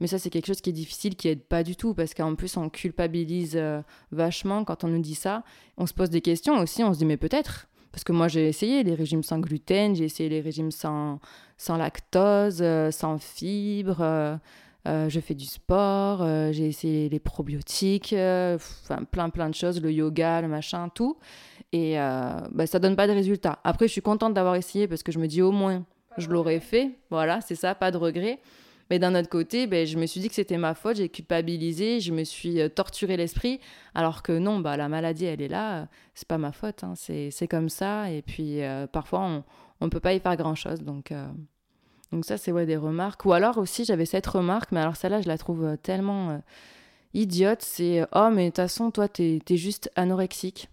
mais ça, c'est quelque chose qui est difficile, qui aide pas du tout, parce qu'en plus, on culpabilise euh, vachement quand on nous dit ça. On se pose des questions aussi, on se dit, mais peut-être. Parce que moi, j'ai essayé les régimes sans gluten, j'ai essayé les régimes sans, sans lactose, euh, sans fibres. Euh, je fais du sport, j'ai essayé les probiotiques, enfin plein plein de choses, le yoga, le machin, tout. Et bah, ça donne pas de résultat. Après, je suis contente d'avoir essayé parce que je me dis au moins, je l'aurais fait. Voilà, c'est ça, pas de regret. Mais d'un autre côté, ben, je me suis dit que c'était ma faute, j'ai culpabilisé, je me suis euh, torturé l'esprit, alors que non, bah, la maladie, elle est là, euh, c'est pas ma faute, hein, c'est comme ça, et puis euh, parfois, on ne peut pas y faire grand-chose, donc... Donc ça, c'est ouais, des remarques. Ou alors aussi, j'avais cette remarque, mais alors celle-là, je la trouve tellement idiote. C'est « Oh, mais de toute façon, toi, t'es es juste anorexique. »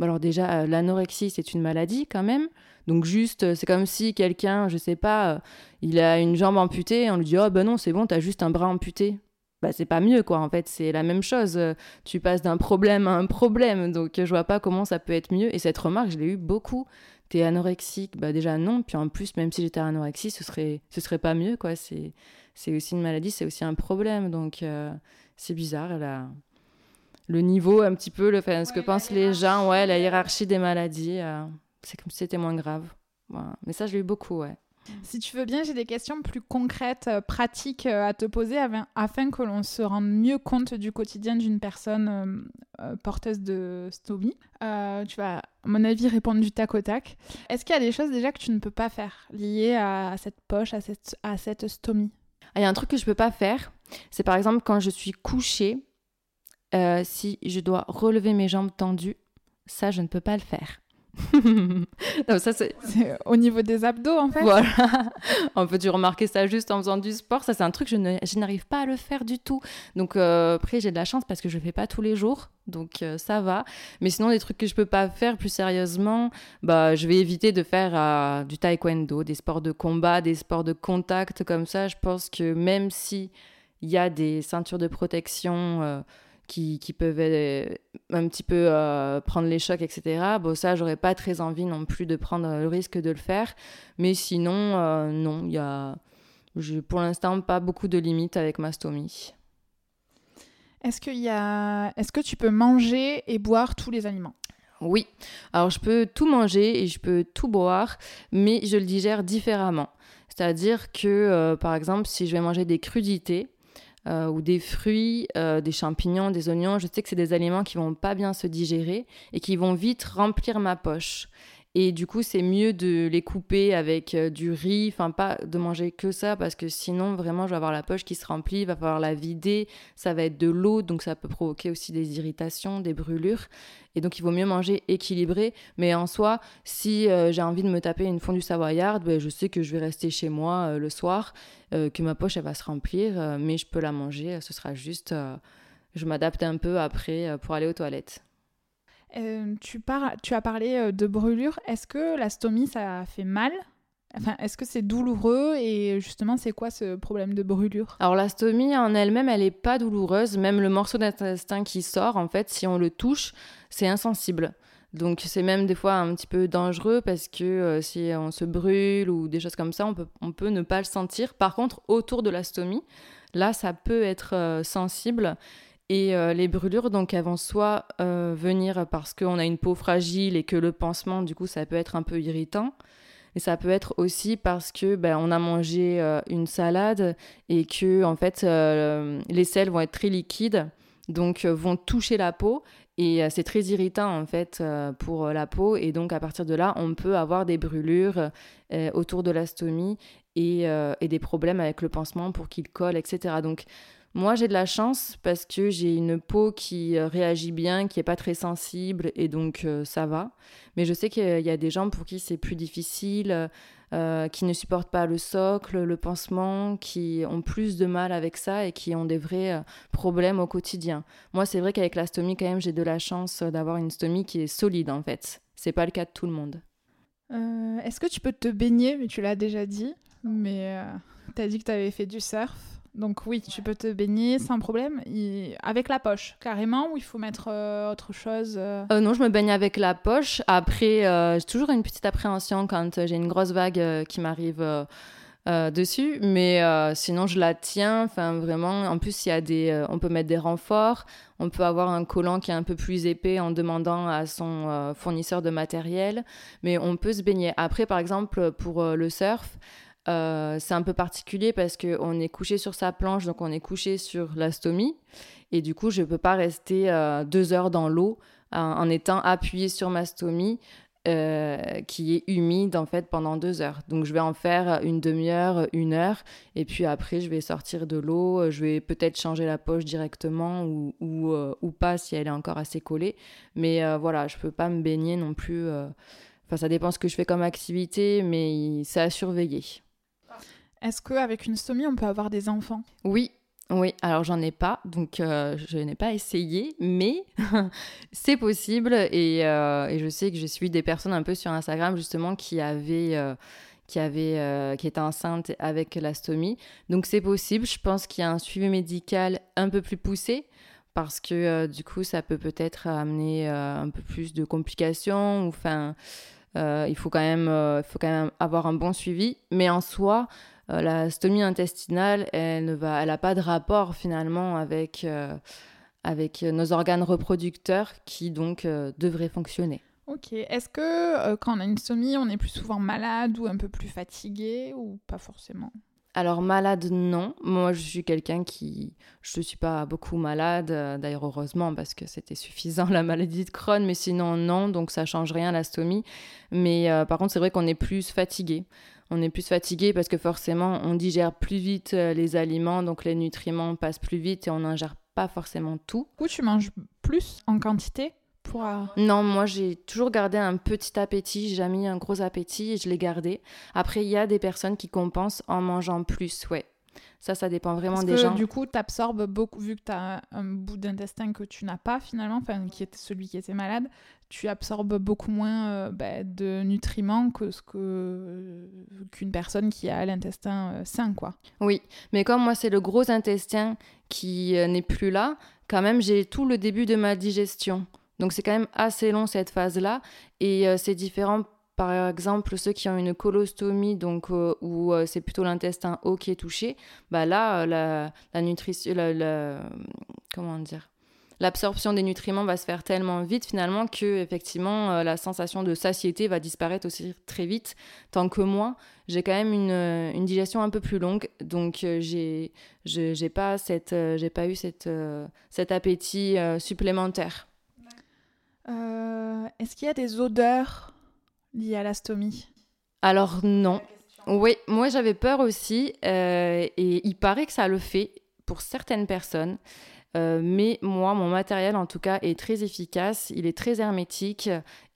Alors déjà, l'anorexie, c'est une maladie quand même. Donc juste, euh, c'est comme si quelqu'un, je sais pas, euh, il a une jambe amputée, on lui dit oh ben non c'est bon, t'as juste un bras amputé. Bah c'est pas mieux quoi. En fait c'est la même chose. Euh, tu passes d'un problème à un problème, donc je vois pas comment ça peut être mieux. Et cette remarque je l'ai eu beaucoup. T'es anorexique, bah déjà non. Puis en plus même si j'étais anorexique, ce serait ce serait pas mieux quoi. C'est c'est aussi une maladie, c'est aussi un problème. Donc c'est bizarre là le niveau un petit peu, le, enfin, ce que pensent les gens, ouais, la hiérarchie des maladies c'est comme si c'était moins grave. Mais ça, je l'ai eu beaucoup, ouais. Si tu veux bien, j'ai des questions plus concrètes, euh, pratiques euh, à te poser afin, que l'on se rende mieux compte du quotidien d'une personne euh, porteuse de stomie. tu vas, à mon avis, répondre du tac au tac. Est-ce qu'il y a des choses déjà que tu ne peux pas faire liées à, cette poche, à cette, à cette stomie? Ah, Il y a un truc que je ne peux pas faire. C'est par exemple quand je suis couchée, si je dois relever mes jambes tendues, ça, je ne peux pas le faire. ça, c'est au niveau des abdos, en fait. Voilà. On peut-tu remarquer ça juste en faisant du sport Ça, c'est un truc, je, je n'arrive pas à le faire du tout. Donc, euh, après, j'ai de la chance parce que je ne le fais pas tous les jours. Donc, euh, ça va. Mais sinon, des trucs que je peux pas faire plus sérieusement, bah, je vais éviter de faire euh, du taekwondo, des sports de combat, des sports de contact comme ça. Je pense que même si il y a des ceintures de protection qui, qui peuvent euh, un petit peu euh, prendre les chocs, etc. Bon, ça, j'aurais pas très envie non plus de prendre le risque de le faire. Mais sinon, euh, non, il y a pour l'instant pas beaucoup de limites avec ma stomie. Est-ce, qu'il y a... Est-ce que tu peux manger et boire tous les aliments? Oui. Alors, je peux tout manger et je peux tout boire, mais je le digère différemment. C'est-à-dire que, par exemple, si je vais manger des crudités, euh, ou des fruits, euh, des champignons, des oignons. Je sais que c'est des aliments qui vont pas bien se digérer et qui vont vite remplir ma poche. Et du coup, c'est mieux de les couper avec euh, du riz, enfin pas de manger que ça, parce que sinon, vraiment, je vais avoir la poche qui se remplit, il va falloir la vider, ça va être de l'eau, donc ça peut provoquer aussi des irritations, des brûlures. Et donc, il vaut mieux manger équilibré. Mais en soi, si euh, j'ai envie de me taper une fondue savoyarde, ben, je sais que je vais rester chez moi euh, le soir, que ma poche, elle va se remplir, mais je peux la manger, ce sera juste... je m'adapte un peu après pour aller aux toilettes. Euh, tu, as parlé euh, de brûlure. Est-ce que la stomie, ça fait mal? Enfin, est-ce que c'est douloureux? Et justement, c'est quoi ce problème de brûlure? Alors, la stomie en elle-même, elle n'est pas douloureuse. Même le morceau d'intestin qui sort, en fait, si on le touche, c'est insensible. Donc, c'est même des fois un petit peu dangereux parce que euh, si on se brûle ou des choses comme ça, on peut, on peut ne pas le sentir. Par contre, autour de la stomie, là, ça peut être sensible et euh, les brûlures, donc, elles vont soit euh, venir parce qu'on a une peau fragile et que le pansement, du coup, ça peut être un peu irritant. Et ça peut être aussi parce que ben, on a mangé euh, une salade et que en fait les sels vont être très liquides, donc vont toucher la peau et c'est très irritant en fait pour la peau. Et donc à partir de là, on peut avoir des brûlures autour de l'astomie et, et, des problèmes avec le pansement pour qu'il colle, etc. Donc moi, j'ai de la chance parce que j'ai une peau qui euh, réagit bien, qui n'est pas très sensible et donc euh, ça va. Mais je sais qu'il y a des gens pour qui c'est plus difficile, euh, qui ne supportent pas le socle, le pansement, qui ont plus de mal avec ça et qui ont des vrais problèmes au quotidien. Moi, c'est vrai qu'avec la stomie, quand même, j'ai de la chance d'avoir une stomie qui est solide en fait. C'est pas le cas de tout le monde. Est-ce que tu peux te baigner? Mais tu l'as déjà dit. Mais tu as dit que tu avais fait du surf. Donc oui, tu peux te baigner sans problème, avec la poche, carrément, ou il faut mettre euh, autre chose euh? Euh, Non, je me baigne avec la poche. Après, j'ai toujours une petite appréhension quand j'ai une grosse vague qui m'arrive dessus, mais sinon je la tiens. Enfin, vraiment, en plus, il y a des, on peut mettre des renforts, on peut avoir un collant qui est un peu plus épais en demandant à son fournisseur de matériel, mais on peut se baigner. Après, par exemple, pour le surf, euh, c'est un peu particulier parce qu'on est couché sur sa planche, donc on est couché sur la stomie. Et du coup, je ne peux pas rester euh, deux heures dans l'eau en, étant appuyé sur ma stomie euh, qui est humide en fait pendant deux heures. Donc je vais en faire une demi-heure, une heure. Et puis après, je vais sortir de l'eau. Je vais peut-être changer la poche directement ou, ou, ou, pas si elle est encore assez collée. Mais voilà, je ne peux pas me baigner non plus. Enfin, ça dépend ce que je fais comme activité, mais c'est à surveiller. Est-ce qu'avec une stomie, on peut avoir des enfants? Oui, oui, alors j'en ai pas, donc euh, je n'ai pas essayé, mais c'est possible. Euh, et, je sais que je suis des personnes un peu sur Instagram justement qui avaient, euh, qui qui étaient enceintes avec la stomie, donc c'est possible. Je pense qu'il y a un suivi médical un peu plus poussé. Parce que du coup ça peut peut-être amener un peu plus de complications. Enfin. il faut quand même, faut quand même avoir un bon suivi, mais en soi, euh, la stomie intestinale, elle n'a va, elle pas de rapport finalement avec, euh, avec nos organes reproducteurs qui donc euh, devraient fonctionner. Ok. Est-ce que quand on a une stomie, on est plus souvent malade ou un peu plus fatigué ou pas forcément? Alors malade, non. Moi, je suis quelqu'un qui... Je ne suis pas beaucoup malade, d'ailleurs heureusement, parce que c'était suffisant la maladie de Crohn, mais sinon non, donc ça change rien la stomie. Mais par contre, c'est vrai qu'on est plus fatigué on est plus fatigué parce que forcément on digère plus vite euh, les aliments, donc les nutriments passent plus vite et on n'ingère pas forcément tout. Ou tu manges plus en quantité pour... euh, Non, moi j'ai toujours gardé un petit appétit, j'ai jamais eu un gros appétit et je l'ai gardé. Après, il y a des personnes qui compensent en mangeant plus, ouais. Ça, ça dépend vraiment Parce des que gens. du coup, tu absorbes beaucoup, vu que tu as un bout d'intestin que tu n'as pas finalement, enfin, qui était celui qui était malade, tu absorbes beaucoup moins euh, bah, de nutriments que ce que qu'une personne qui a l'intestin euh, sain, quoi. Oui, mais comme moi c'est le gros intestin qui euh, n'est plus là, quand même j'ai tout le début de ma digestion. Donc c'est quand même assez long cette phase-là et c'est différent par exemple ceux qui ont une colostomie donc euh, où euh, c'est plutôt l'intestin haut qui est touché, bah là euh, la, nutrition la- comment dire L'absorption des nutriments va se faire tellement vite finalement que effectivement la sensation de satiété va disparaître aussi très vite. Tant que moi, j'ai quand même une, une digestion un peu plus longue, donc j'ai j'ai pas cette j'ai pas eu cette cet appétit supplémentaire. Est-ce qu'il y a des odeurs liées à la stomie Alors non. Oui, moi j'avais peur aussi, euh, et il paraît que ça le fait pour certaines personnes. Euh, mais moi, mon matériel en tout cas est très efficace, il est très hermétique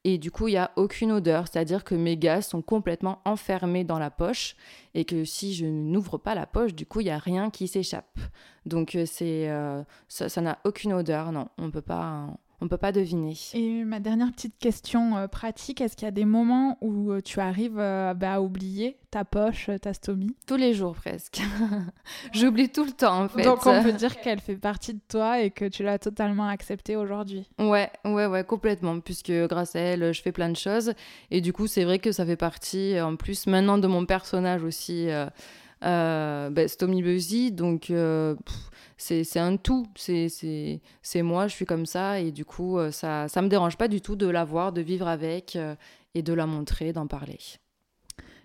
et du coup il n'y a aucune odeur, c'est-à-dire que mes gaz sont complètement enfermés dans la poche et que si je n'ouvre pas la poche, du coup il n'y a rien qui s'échappe. Donc euh, ça n'a aucune odeur, non, on peut pas on peut pas deviner. Et ma dernière petite question euh, pratique, est-ce qu'il y a des moments où euh, tu arrives euh, bah, à oublier ta poche, ta stomie? Tous les jours presque. J'oublie tout le temps en fait. Donc on peut dire qu'elle fait partie de toi et que tu l'as totalement acceptée aujourd'hui. Ouais, ouais, ouais, complètement, puisque grâce à elle, je fais plein de choses. Et du coup, c'est vrai que ça fait partie, en plus, maintenant de mon personnage aussi, euh, euh, bah, Stomy. Donc, euh, c'est un tout. C'est moi, je suis comme ça. Et du coup, euh, ça ça me dérange pas du tout de la voir, de vivre avec euh, et de la montrer, d'en parler.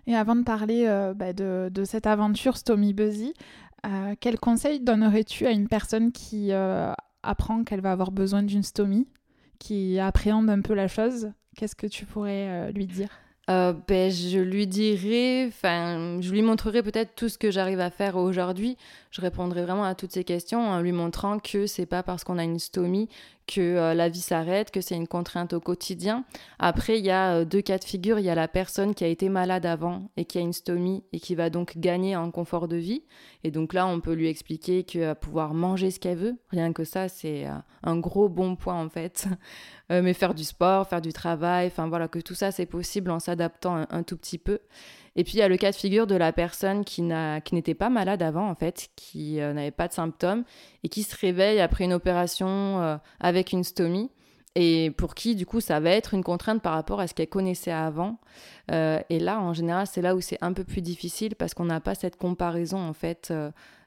Et avant de parler bah, de, cette aventure Stomy Buzzy, quel conseil donnerais-tu à une personne qui apprend qu'elle va avoir besoin d'une stomie, qui appréhende un peu la chose? Qu'est-ce que tu pourrais lui dire? Euh, ben, je lui dirais, enfin, je lui montrerai peut-être tout ce que j'arrive à faire aujourd'hui. Je répondrai vraiment à toutes ces questions en lui montrant que c'est pas parce qu'on a une stomie que euh, la vie s'arrête, que c'est une contrainte au quotidien. Après, il y a euh, deux cas de figure. Il y a la personne qui a été malade avant et qui a une stomie et qui va donc gagner en confort de vie. Et donc là, on peut lui expliquer qu'elle va pouvoir manger ce qu'elle veut. Rien que ça, c'est euh, un gros bon point en fait. Euh, mais faire du sport, faire du travail, enfin voilà, que tout ça c'est possible en s'adaptant un tout petit peu. Et puis il y a le cas de figure de la personne qui n'était pas malade avant en fait, qui euh, n'avait pas de symptômes et qui se réveille après une opération euh, avec une stomie et pour qui du coup ça va être une contrainte par rapport à ce qu'elle connaissait avant. Euh, et là en général c'est là où c'est un peu plus difficile parce qu'on n'a pas cette comparaison en fait.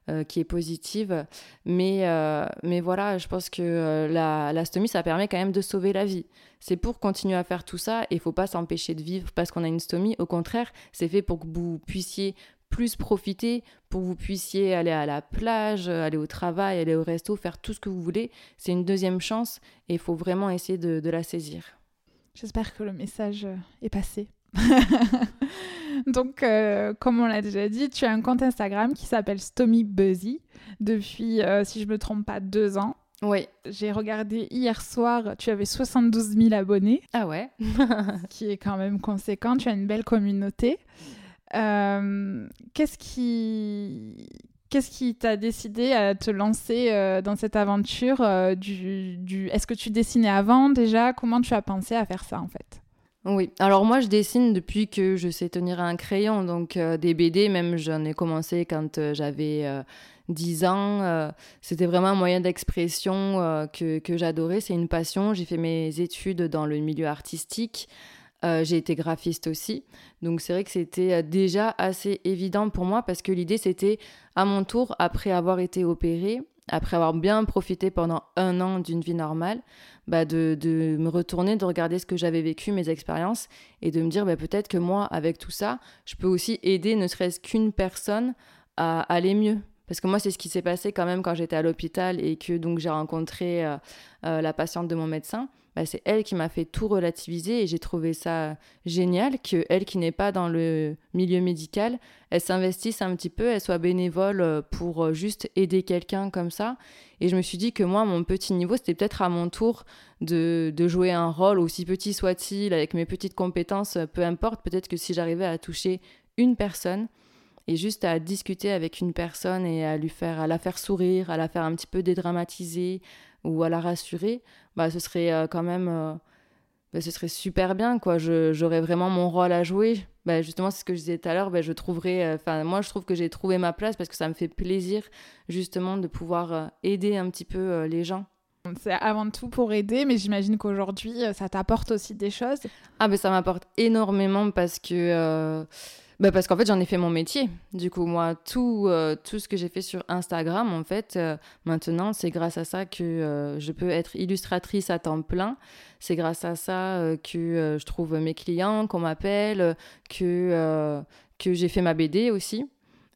Euh, qui est positive. Mais, euh, mais voilà, je pense que euh, la, stomie, ça permet quand même de sauver la vie. C'est pour continuer à faire tout ça et il faut pas s'empêcher de vivre parce qu'on a une stomie. Au contraire, c'est fait pour que vous puissiez plus profiter, pour que vous puissiez aller à la plage, aller au travail, aller au resto, faire tout ce que vous voulez. C'est une deuxième chance et il faut vraiment essayer de, la saisir. J'espère que le message est passé. Donc, euh, comme on l'a déjà dit, tu as un compte Instagram qui s'appelle Stomy Buzzy depuis, euh, si je me trompe pas, deux ans. Oui. J'ai regardé hier soir, tu avais 72 000 abonnés, Ah ouais? Qui est quand même conséquent. Tu as une belle communauté. Euh, Qu'est-ce qui Qu'est-ce qui t'a décidé à te lancer euh, dans cette aventure euh, du, du... Est-ce que tu dessinais avant déjà? Comment tu as pensé à faire ça en fait? Oui, alors moi je dessine depuis que je sais tenir un crayon, donc euh, des BD, même j'en ai commencé quand euh, j'avais euh, 10 ans. euh, C'était vraiment un moyen d'expression que, que j'adorais, c'est une passion. J'ai fait mes études dans le milieu artistique. J'ai été graphiste aussi. Donc c'est vrai que c'était déjà assez évident pour moi parce que l'idée c'était à mon tour, après avoir été opérée, après avoir bien profité pendant un an d'une vie normale, bah de, me retourner, de regarder ce que j'avais vécu, mes expériences, et de me dire bah, peut-être que moi, avec tout ça, je peux aussi aider ne serait-ce qu'une personne à aller mieux. Parce que moi, c'est ce qui s'est passé quand même quand j'étais à l'hôpital et que donc j'ai rencontré euh, euh, la patiente de mon médecin. Bah, c'est elle qui m'a fait tout relativiser et j'ai trouvé ça génial que elle qui n'est pas dans le milieu médical, elle s'investisse un petit peu, elle soit bénévole euh, pour euh, juste aider quelqu'un comme ça. Et je me suis dit que moi, mon petit niveau, c'était peut-être à mon tour de, de, jouer un rôle aussi petit soit-il, avec mes petites compétences, peu importe. Peut-être que si j'arrivais à toucher une personne, et juste à discuter avec une personne et à lui faire à la faire sourire, à la faire un petit peu dédramatiser ou à la rassurer, bah ce serait euh, quand même euh, bah, ce serait super bien quoi. J'aurais vraiment mon rôle à jouer. Bah, justement, c'est ce que je disais tout à l'heure, bah, je trouverais euh, enfin moi je trouve que j'ai trouvé ma place parce que ça me fait plaisir justement de pouvoir aider un petit peu les gens. C'est avant tout pour aider, mais j'imagine qu'aujourd'hui, ça t'apporte aussi des choses. Ah, ben ça m'apporte énormément parce que bah parce qu'en fait, j'en ai fait mon métier. Du coup, moi, tout, euh, tout ce que j'ai fait sur Instagram, en fait, euh, maintenant, c'est grâce à ça que euh, je peux être illustratrice à temps plein. C'est grâce à ça que je trouve mes clients, qu'on m'appelle, que, que j'ai fait ma BD aussi.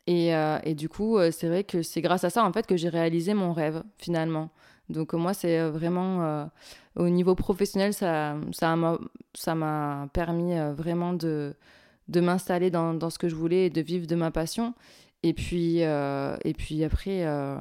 Et, et du coup, c'est vrai que c'est grâce à ça, en fait, que j'ai réalisé mon rêve, finalement. Donc, moi, c'est vraiment, au niveau professionnel, ça m'a ça m'a permis vraiment de de m'installer dans, dans, ce que je voulais et de vivre de ma passion. Et puis, euh, et puis après, euh,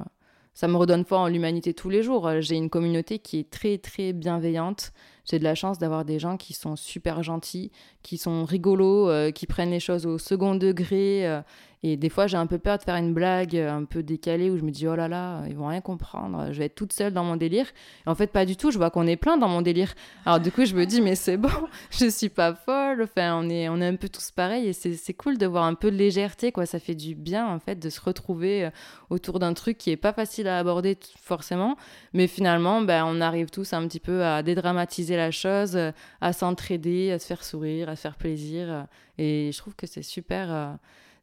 ça me redonne foi en l'humanité tous les jours. J'ai une communauté qui est très, très bienveillante. J'ai de la chance d'avoir des gens qui sont super gentils, qui sont rigolos, euh, qui prennent les choses au second degré et des fois, j'ai un peu peur de faire une blague un peu décalée où je me dis, oh là là, ils vont rien comprendre, je vais être toute seule dans mon délire. En fait, pas du tout, je vois qu'on est plein dans mon délire. Alors du coup, je me dis, mais c'est bon, je suis pas folle, enfin, on est, on est un peu tous pareils et c'est cool de voir un peu de légèreté, quoi. Ça fait du bien, en fait, de se retrouver euh, autour d'un truc qui est pas facile à aborder forcément, mais finalement, ben, on arrive tous un petit peu à dédramatiser la chose, à s'entraider, à se faire sourire, à se faire plaisir. Et je trouve que c'est super euh,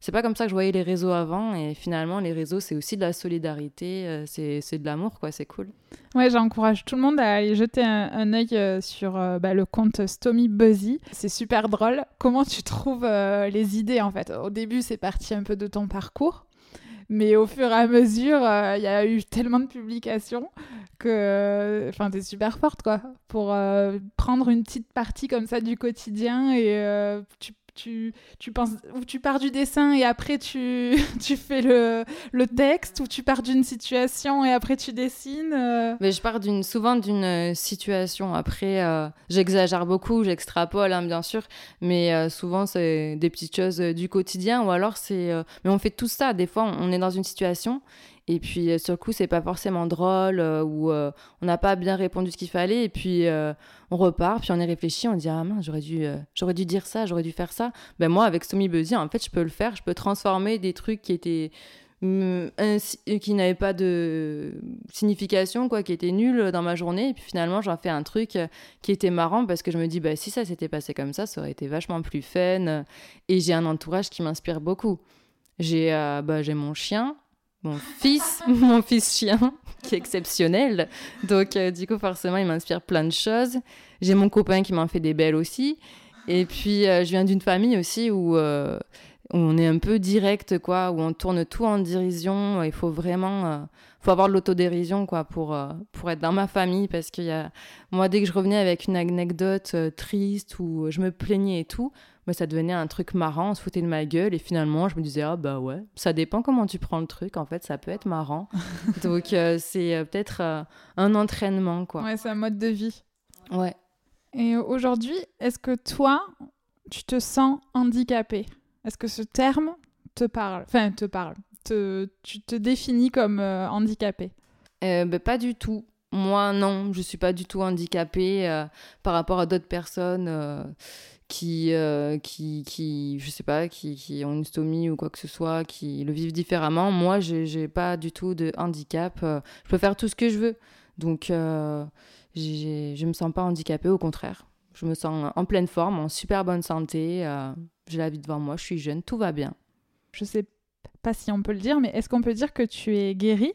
c'est pas comme ça que je voyais les réseaux avant. Et finalement, les réseaux, c'est aussi de la solidarité, euh, c'est de l'amour, quoi. C'est cool. Ouais, j'encourage tout le monde à aller jeter un, un œil euh, sur euh, bah, le compte Stomy Buzzy. C'est super drôle. Comment tu trouves les idées, en fait? Au début, c'est parti un peu de ton parcours. Mais au fur et à mesure, il y a eu tellement de publications que enfin t'es super forte quoi pour prendre une petite partie comme ça du quotidien et tu tu, tu, penses, ou tu pars du dessin et après tu, tu fais le, le texte, ou tu pars d'une situation et après tu dessines euh. Mais je pars d'une, souvent d'une euh, situation. Après, euh, j'exagère beaucoup, j'extrapole, hein, bien sûr, mais souvent c'est des petites choses du quotidien, ou alors c'est. mais on fait tout ça. Des fois, on est dans une situation et puis euh, sur le coup, c'est pas forcément drôle euh, ou euh, on n'a pas bien répondu ce qu'il fallait. Et puis on repart, puis on y réfléchit, on dit ah mince, j'aurais dû, j'aurais dû dire ça, j'aurais dû faire ça. Ben moi, avec Stomy Buzzy, en fait, je peux le faire. Je peux transformer des trucs qui étaient mm, qui n'avaient pas de signification, quoi, qui étaient nuls dans ma journée. Et puis finalement, j'en fais un truc qui était marrant parce que je me dis, bah, si ça s'était passé comme ça, ça aurait été vachement plus fun. Et j'ai un entourage qui m'inspire beaucoup. J'ai bah, mon chien, mon fils, mon fils chien, qui est exceptionnel. Donc, euh, du coup, forcément, il m'inspire plein de choses. J'ai mon copain qui m'en fait des belles aussi. Et puis, euh, je viens d'une famille aussi où, euh, on est un peu direct, quoi, où on tourne tout en dérision. Il faut vraiment, faut avoir de l'autodérision, quoi, pour, pour être dans ma famille. Parce que y a... moi, dès que je revenais avec une anecdote triste ou je me plaignais et tout, mais ça devenait un truc marrant, on se foutait de ma gueule et finalement je me disais ah bah ouais, ça dépend comment tu prends le truc, en fait ça peut être marrant. Donc euh, c'est euh, peut-être euh, un entraînement quoi. Ouais, c'est un mode de vie. Ouais. Et aujourd'hui, est-ce que toi, tu te sens handicapé? Est-ce que ce terme te parle? Enfin, te parle. Te, tu te définis comme handicapé? Ben, Pas du tout. Moi, non, je suis pas du tout handicapée par rapport à d'autres personnes qui, euh, qui, qui, je sais pas, qui, qui, ont une stomie ou quoi que ce soit, qui le vivent différemment. Moi, j'ai pas du tout de handicap. Euh, je peux faire tout ce que je veux. Donc, euh, je me sens pas handicapée, au contraire. Je me sens en pleine forme, en super bonne santé. Euh, j'ai la vie devant moi, je suis jeune, tout va bien. Je sais pas si on peut le dire, mais est-ce qu'on peut dire que tu es guérie?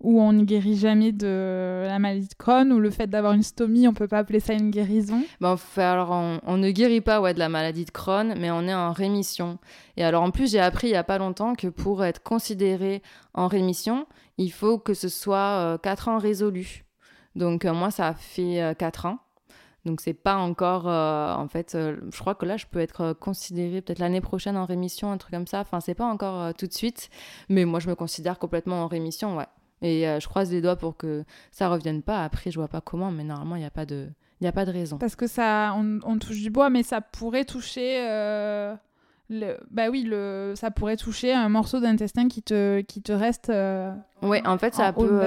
Où on ne guérit jamais de la maladie de Crohn ou le fait d'avoir une stomie, on peut pas appeler ça une guérison? Ben, alors on, ne guérit pas ouais, de la maladie de Crohn, mais on est en rémission. Et alors en plus, j'ai appris il y a pas longtemps que pour être considéré en rémission, il faut que ce soit euh, 4 ans résolu. Donc euh, moi, ça a fait 4 euh, ans. Donc c'est pas encore, en fait, je crois que là je peux être considérée peut-être l'année prochaine en rémission, un truc comme ça. Enfin c'est pas encore tout de suite, mais moi je me considère complètement en rémission, ouais. Et je croise les doigts pour que ça revienne pas. Après je vois pas comment, mais normalement il n'y a pas de, il y a pas de raison. Parce que ça, on, touche du bois, mais ça pourrait toucher bah oui, le, ça pourrait toucher un morceau d'intestin qui te, qui te reste. Euh, ouais, en fait, ça peut.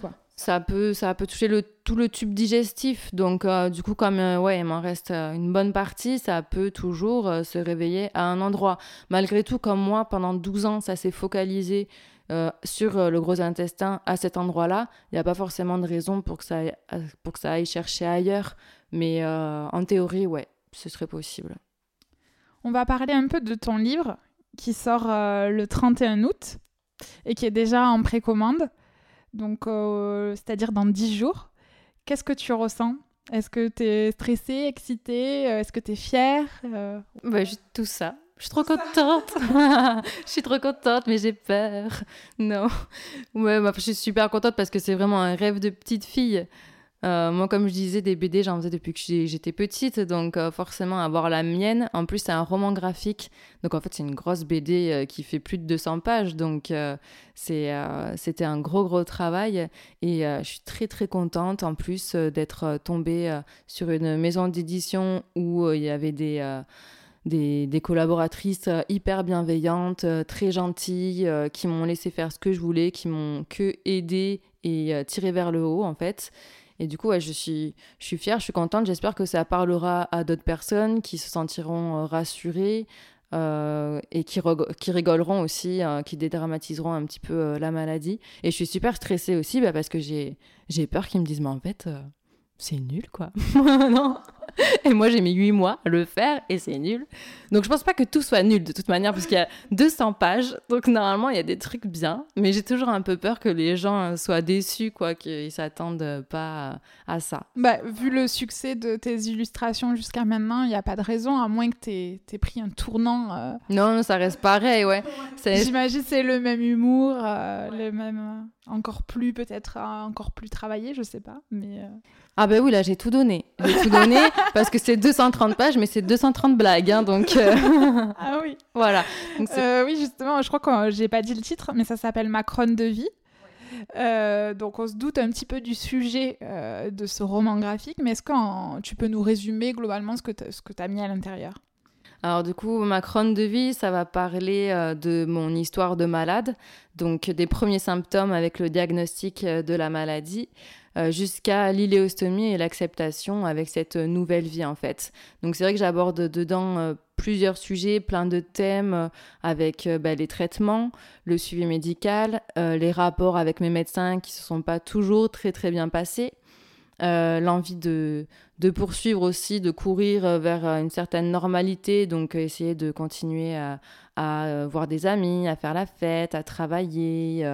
quoi. Ça peut, ça peut toucher le, tout le tube digestif. Donc, euh, du coup, comme euh, ouais, il m'en reste une bonne partie, ça peut toujours se réveiller à un endroit. Malgré tout, comme moi, pendant 12 ans, ça s'est focalisé sur le gros intestin à cet endroit-là. Il n'y a pas forcément de raison pour que ça aille, pour que ça aille chercher ailleurs. Mais en théorie, ouais, ce serait possible. On va parler un peu de ton livre qui sort euh, le 31 août et qui est déjà en précommande, donc euh, c'est-à-dire dans 10 jours. Qu'est-ce que tu ressens? Est-ce que tu es stressée, excitée Est-ce que tu es fière bah, Juste tout ça. Je suis trop contente. je suis trop contente, mais j'ai peur. Non. Ouais, bah, je suis super contente parce que c'est vraiment un rêve de petite fille. Euh, moi, comme je disais, des BD, j'en faisais depuis que j'étais petite, donc euh, forcément avoir la mienne. En plus, c'est un roman graphique, donc en fait, c'est une grosse BD euh, qui fait plus de 200 pages, donc c'était un gros, gros travail. Et je suis très, très contente, en plus, d'être tombée sur une maison d'édition où il y avait des... Des, collaboratrices hyper bienveillantes, très gentilles, qui m'ont laissé faire ce que je voulais, qui m'ont que aidé et tiré vers le haut en fait. Et du coup, je, suis, je suis fière, je suis contente. J'espère que ça parlera à d'autres personnes qui se sentiront euh, rassurées euh, et qui, qui rigoleront aussi, euh, qui dédramatiseront un petit peu la maladie. Et je suis super stressée aussi bah, parce que j'ai peur qu'ils me disent, mais en fait, c'est nul quoi. non. Et moi j'ai mis 8 mois à le faire et c'est nul. Donc je pense pas que tout soit nul de toute manière parce qu'il y a 200 pages. Donc normalement il y a des trucs bien, mais j'ai toujours un peu peur que les gens soient déçus quoi, qu'ils s'attendent pas à ça. Bah vu le succès de tes illustrations jusqu'à maintenant, il n'y a pas de raison à moins que tu aies pris un tournant. Euh. Non, ça reste pareil, ouais. J'imagine c'est le même humour, euh, le même euh, encore plus peut-être encore plus travaillé, je sais pas, mais ah ben oui, là j'ai tout donné. J'ai tout donné parce que c'est 230 pages, mais c'est 230 blagues, hein, donc... Euh, ah oui. Voilà. Euh, oui, justement, je crois que j'ai pas dit le titre, mais ça s'appelle Macron de vie. Euh, donc on se doute un petit peu du sujet de ce roman graphique, mais est-ce que tu peux nous résumer globalement ce que tu as mis à l'intérieur? Alors du coup, ma de vie, ça va parler de mon histoire de malade, donc des premiers symptômes avec le diagnostic de la maladie, euh, jusqu'à l'iléostomie et l'acceptation avec cette nouvelle vie en fait. Donc c'est vrai que j'aborde dedans euh, plusieurs sujets, plein de thèmes euh, avec bah, les traitements, le suivi médical, les rapports avec mes médecins qui se sont pas toujours très très bien passés. l'envie de, de, poursuivre aussi, de courir vers une certaine normalité, donc essayer de continuer à, à, voir des amis, à faire la fête, à travailler,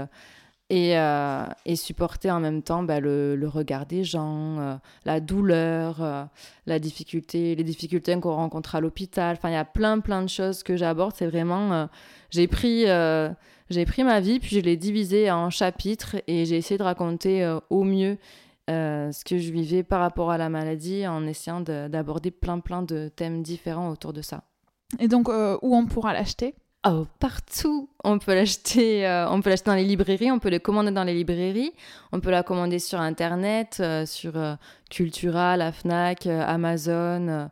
et, euh, et, supporter en même temps bah, le, regard des gens, euh, la douleur, euh, la difficulté, les difficultés qu'on rencontre à l'hôpital. Enfin, il y a plein, plein de choses que j'aborde. C'est vraiment. j'ai pris. pris ma vie, puis je l'ai divisée en chapitres et j'ai essayé de raconter au mieux ce que je vivais par rapport à la maladie en essayant d'aborder plein, plein de thèmes différents autour de ça. Et donc, où on pourra l'acheter? Oh, partout. On peut l'acheter, euh, on peut l'acheter dans les librairies, on peut le commander dans les librairies, on peut la commander sur internet, euh, sur euh, Cultura, la Fnac, Amazon,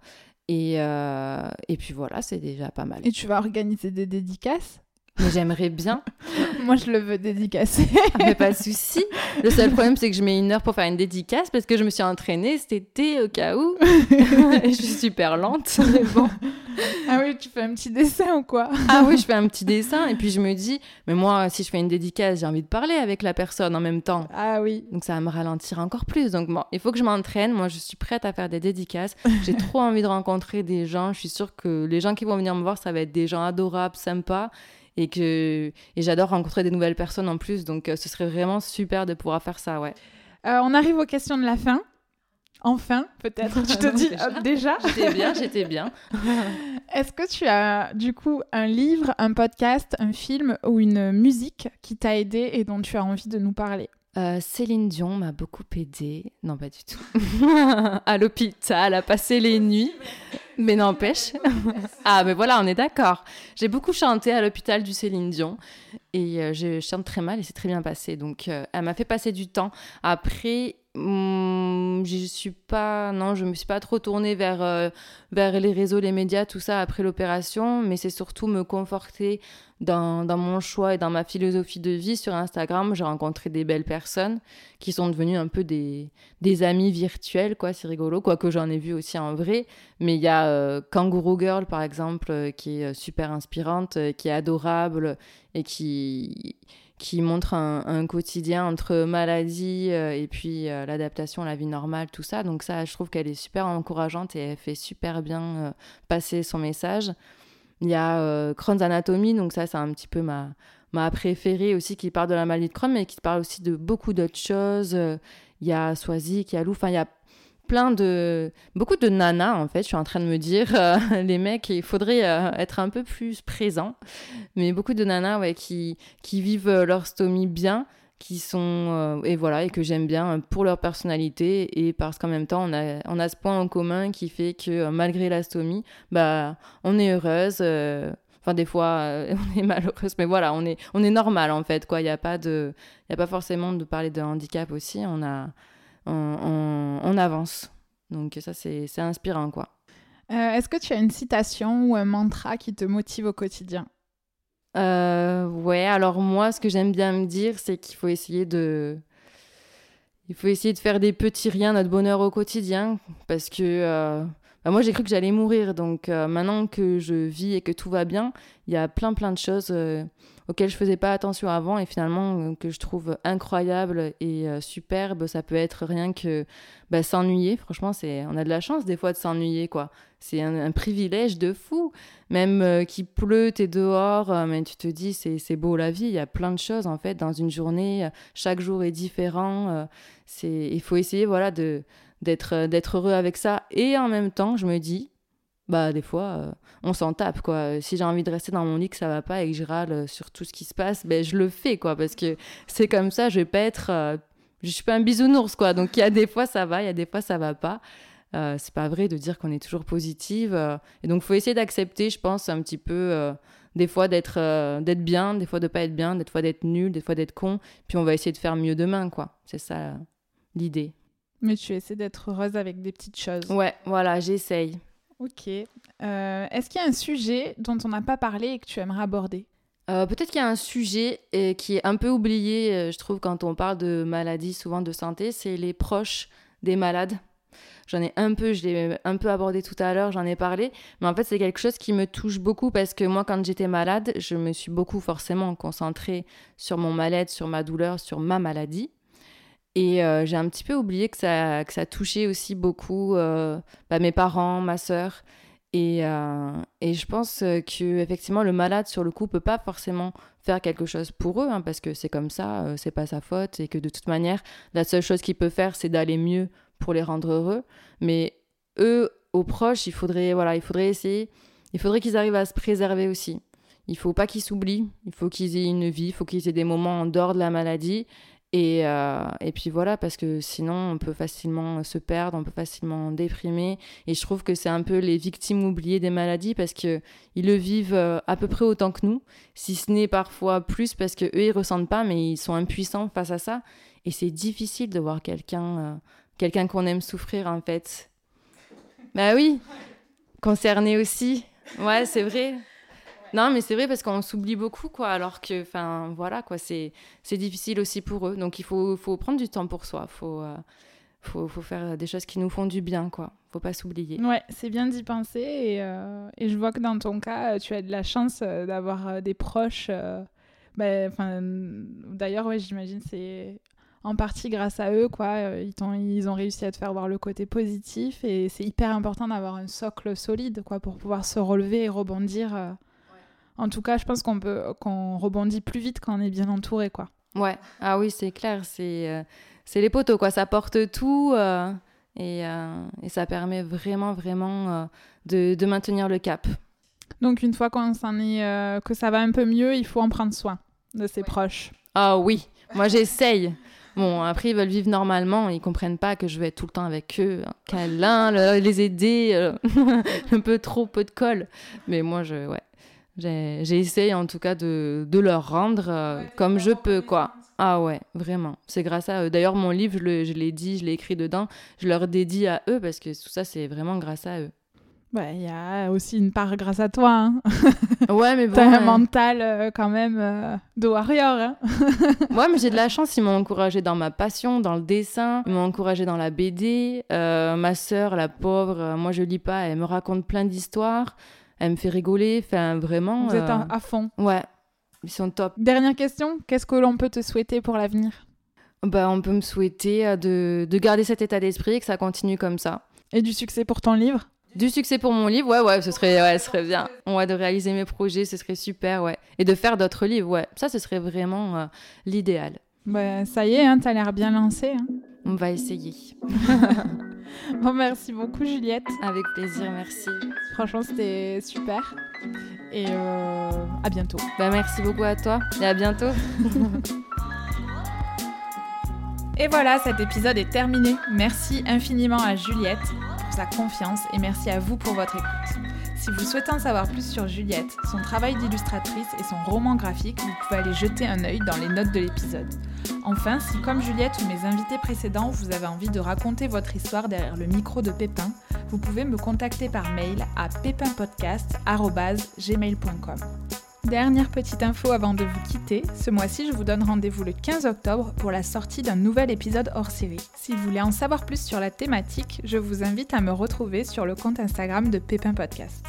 et, et puis voilà, c'est déjà pas mal. Et tu vas organiser des dédicaces? Mais j'aimerais bien. Moi, je le veux dédicacer. ah, mais pas de souci. Le seul problème, c'est que je mets une heure pour faire une dédicace parce que je me suis entraînée cet été au cas où. je suis super lente. Mais bon. Ah oui, tu fais un petit dessin ou quoi? Ah oui, je fais un petit dessin et puis je me dis, mais moi, si je fais une dédicace, j'ai envie de parler avec la personne en même temps. Ah oui. Donc ça va me ralentir encore plus. Donc bon, il faut que je m'entraîne. Moi, je suis prête à faire des dédicaces. J'ai trop envie de rencontrer des gens. Je suis sûre que les gens qui vont venir me voir, ça va être des gens adorables, sympas et que et j'adore rencontrer des nouvelles personnes en plus donc euh, ce serait vraiment super de pouvoir faire ça ouais euh, on arrive aux questions de la fin enfin peut-être tu te dis déjà j'étais bien j'étais bien est-ce que tu as du coup un livre un podcast un film ou une musique qui t'a aidé et dont tu as envie de nous parler? Euh, Céline Dion m'a beaucoup aidée. Non, pas du tout. à l'hôpital, à passer les nuits. Mais n'empêche. ah, mais voilà, on est d'accord. J'ai beaucoup chanté à l'hôpital du Céline Dion. Et euh, je chante très mal et c'est très bien passé. Donc, euh, elle m'a fait passer du temps. Après, Hmm, je suis pas non je me suis pas trop tournée vers euh, vers les réseaux les médias tout ça après l'opération mais c'est surtout me conforter dans, dans, mon choix et dans ma philosophie de vie. Sur Instagram j'ai rencontré des belles personnes qui sont devenues un peu des, des amis virtuels quoi c'est rigolo quoique j'en ai vu aussi en vrai. Mais il y a euh, Kangaroo Girl par exemple euh, qui est super inspirante qui est adorable et qui qui montre un, quotidien entre maladie euh, et puis euh, l'adaptation à la vie normale, tout ça. Donc ça, je trouve qu'elle est super encourageante et elle fait super bien euh, passer son message. Il y a Crohn's Anatomy, donc ça, c'est un petit peu ma, ma préférée aussi, qui parle de la maladie de Crohn, mais qui parle aussi de beaucoup d'autres choses. Il y a Swazik, il y a Lou, enfin, il y a plein de beaucoup de nanas en fait je suis en train de me dire euh, les mecs il faudrait euh, être un peu plus présent mais beaucoup de nanas ouais qui qui vivent euh, leur stomie bien qui sont et voilà et que j'aime bien pour leur personnalité. Et parce qu'en même temps on a on a ce point en commun qui fait que malgré la stomie bah on est heureuse enfin des fois on est malheureuse. Mais voilà on est on est normal en fait quoi. Il n'y a pas de il a pas forcément de parler de handicap aussi. On a on, avance. Donc ça, c'est inspirant, quoi. Euh, est-ce que tu as une citation ou un mantra qui te motive au quotidien? Euh, Ouais, alors moi, ce que j'aime bien me dire, c'est qu'il faut essayer de... Il faut essayer de faire des petits riens, notre bonheur au quotidien, parce que euh, bah, moi j'ai cru que j'allais mourir, donc maintenant que je vis et que tout va bien, il y a plein plein de choses auxquelles je faisais pas attention avant et finalement euh, que je trouve incroyable et euh, superbe. Ça peut être rien que bah, s'ennuyer. Franchement, c'est on a de la chance des fois de s'ennuyer quoi. C'est un, privilège de fou. Même euh, qu'il pleut, t'es dehors, mais tu te dis c'est beau la vie. Il y a plein de choses en fait dans une journée. Chaque jour est différent. c'est il faut essayer voilà de d'être d'être heureux avec ça. Et en même temps je me dis bah des fois euh, on s'en tape quoi. Si j'ai envie de rester dans mon lit que ça va pas et que je râle euh, sur tout ce qui se passe ben je le fais quoi parce que c'est comme ça je vais pas être euh, je suis pas un bisounours quoi. Donc il y a des fois ça va il y a des fois ça va pas. C'est pas vrai de dire qu'on est toujours positive et donc faut essayer d'accepter je pense un petit peu des fois d'être d'être bien des fois de pas être bien des fois d'être nul des fois d'être con puis on va essayer de faire mieux demain quoi. C'est ça l'idée mais tu essaies d'être heureuse avec des petites choses ouais voilà j'essaye Ok. Euh, est-ce qu'il y a un sujet dont on n'a pas parlé et que tu aimerais aborder? Euh, Peut-être qu'il y a un sujet euh, qui est un peu oublié, je trouve, quand on parle de maladie, souvent de santé, c'est les proches des malades. J'en ai un peu, je l'ai un peu abordé tout à l'heure, j'en ai parlé, mais en fait c'est quelque chose qui me touche beaucoup parce que moi quand j'étais malade, je me suis beaucoup forcément concentrée sur mon mal-être, sur ma douleur, sur ma maladie. Et euh, j'ai un petit peu oublié que ça, que ça touchait aussi beaucoup euh, bah, mes parents, ma sœur. Et, euh, et je pense que effectivement le malade sur le coup peut pas forcément faire quelque chose pour eux hein, parce que c'est comme ça, c'est pas sa faute et que de toute manière la seule chose qu'il peut faire c'est d'aller mieux pour les rendre heureux. Mais eux aux proches, il faudrait voilà, il faudrait essayer, il faudrait qu'ils arrivent à se préserver aussi. Il faut pas qu'ils s'oublient, il faut qu'ils aient une vie, il faut qu'ils aient des moments en dehors de la maladie et, euh, et, puis voilà, parce que sinon on peut facilement se perdre, on peut facilement déprimer. Et je trouve que c'est un peu les victimes oubliées des maladies parce qu'ils le vivent euh, à peu près autant que nous, si ce n'est parfois plus parce qu'eux ils ressentent pas, mais ils sont impuissants face à ça. Et c'est difficile de voir quelqu'un euh, quelqu'un qu'on aime souffrir en fait. Bah oui, concerné aussi. Ouais, c'est vrai. Non, mais c'est vrai parce qu'on s'oublie beaucoup, quoi. Alors que, enfin, voilà, quoi, c'est difficile aussi pour eux. Donc il faut, faut prendre du temps pour soi. Faut, euh, faut, faut, faire des choses qui nous font du bien, quoi. Faut pas s'oublier. Ouais, c'est bien d'y penser. Et, euh, je vois que dans ton cas, tu as de la chance euh, d'avoir des proches. Ben, enfin, D'ailleurs, ouais, j'imagine c'est en partie grâce à eux, quoi. Ils, ont, ils ont réussi à te faire voir le côté positif et c'est hyper important d'avoir un socle solide, quoi, pour pouvoir se relever et rebondir en tout cas, je pense qu'on peut qu'on rebondit plus vite quand on est bien entouré, quoi. Ouais. Ah oui, c'est clair. C'est euh, c'est les poteaux, quoi. Ça porte tout euh, et, euh, et, ça permet vraiment, vraiment de, de, maintenir le cap. Donc une fois qu'on s'en est que ça va un peu mieux, il faut en prendre soin de ses proches. Ah oui. Moi, j'essaye. Bon, après, ils veulent vivre normalement. Ils comprennent pas que je vais être tout le temps avec eux. Hein. Câlin, les aider. Euh, un peu trop, peu de colle. Mais moi, je, ouais. J'ai essayé en tout cas de, de leur rendre euh, comme je peux, quoi. Ah ouais, vraiment. C'est grâce à eux. D'ailleurs, mon livre, je l'ai dit, je l'ai écrit dedans. Je leur dédie à eux parce que tout ça, c'est vraiment grâce à eux. Ouais, il y a aussi une part grâce à toi. Hein. Ouais, mais bon. T'as un mental euh, quand même euh, de warrior. Hein. ouais, mais j'ai de la chance. Ils m'ont encouragé dans ma passion, dans le dessin. Ils m'ont encouragé dans la BD. Euh, ma sœur, la pauvre, moi je lis pas. Elle me raconte plein d'histoires. Elle me fait rigoler. Enfin, vraiment. Vous êtes à fond. Ouais, ils sont top. Dernière question. Qu'est-ce que l'on peut te souhaiter pour l'avenir? Bah, On peut me souhaiter de, de garder cet état d'esprit et que ça continue comme ça. Et du succès pour ton livre? Du succès pour mon livre, ouais, ouais, ce serait, ouais, ce serait bien. Ouais, de réaliser mes projets, ce serait super, ouais. Et de faire d'autres livres, ouais. Ça, ce serait vraiment euh, l'idéal. Bah, ça y est, hein, t'as l'air bien lancé. Hein. On va essayer. bon, merci beaucoup, Juliette. Avec plaisir, merci. Franchement, c'était super. Et euh, à bientôt. Bah, merci beaucoup à toi et à bientôt. et voilà, cet épisode est terminé. Merci infiniment à Juliette sa confiance et merci à vous pour votre écoute. Si vous souhaitez en savoir plus sur Juliette, son travail d'illustratrice et son roman graphique, vous pouvez aller jeter un œil dans les notes de l'épisode. Enfin, si comme Juliette ou mes invités précédents, vous avez envie de raconter votre histoire derrière le micro de Pépin, vous pouvez me contacter par mail à pépinpodcast.gmail.com. Dernière petite info avant de vous quitter, ce mois-ci je vous donne rendez-vous le 15 octobre pour la sortie d'un nouvel épisode hors série. Si vous voulez en savoir plus sur la thématique, je vous invite à me retrouver sur le compte Instagram de Pépin Podcast.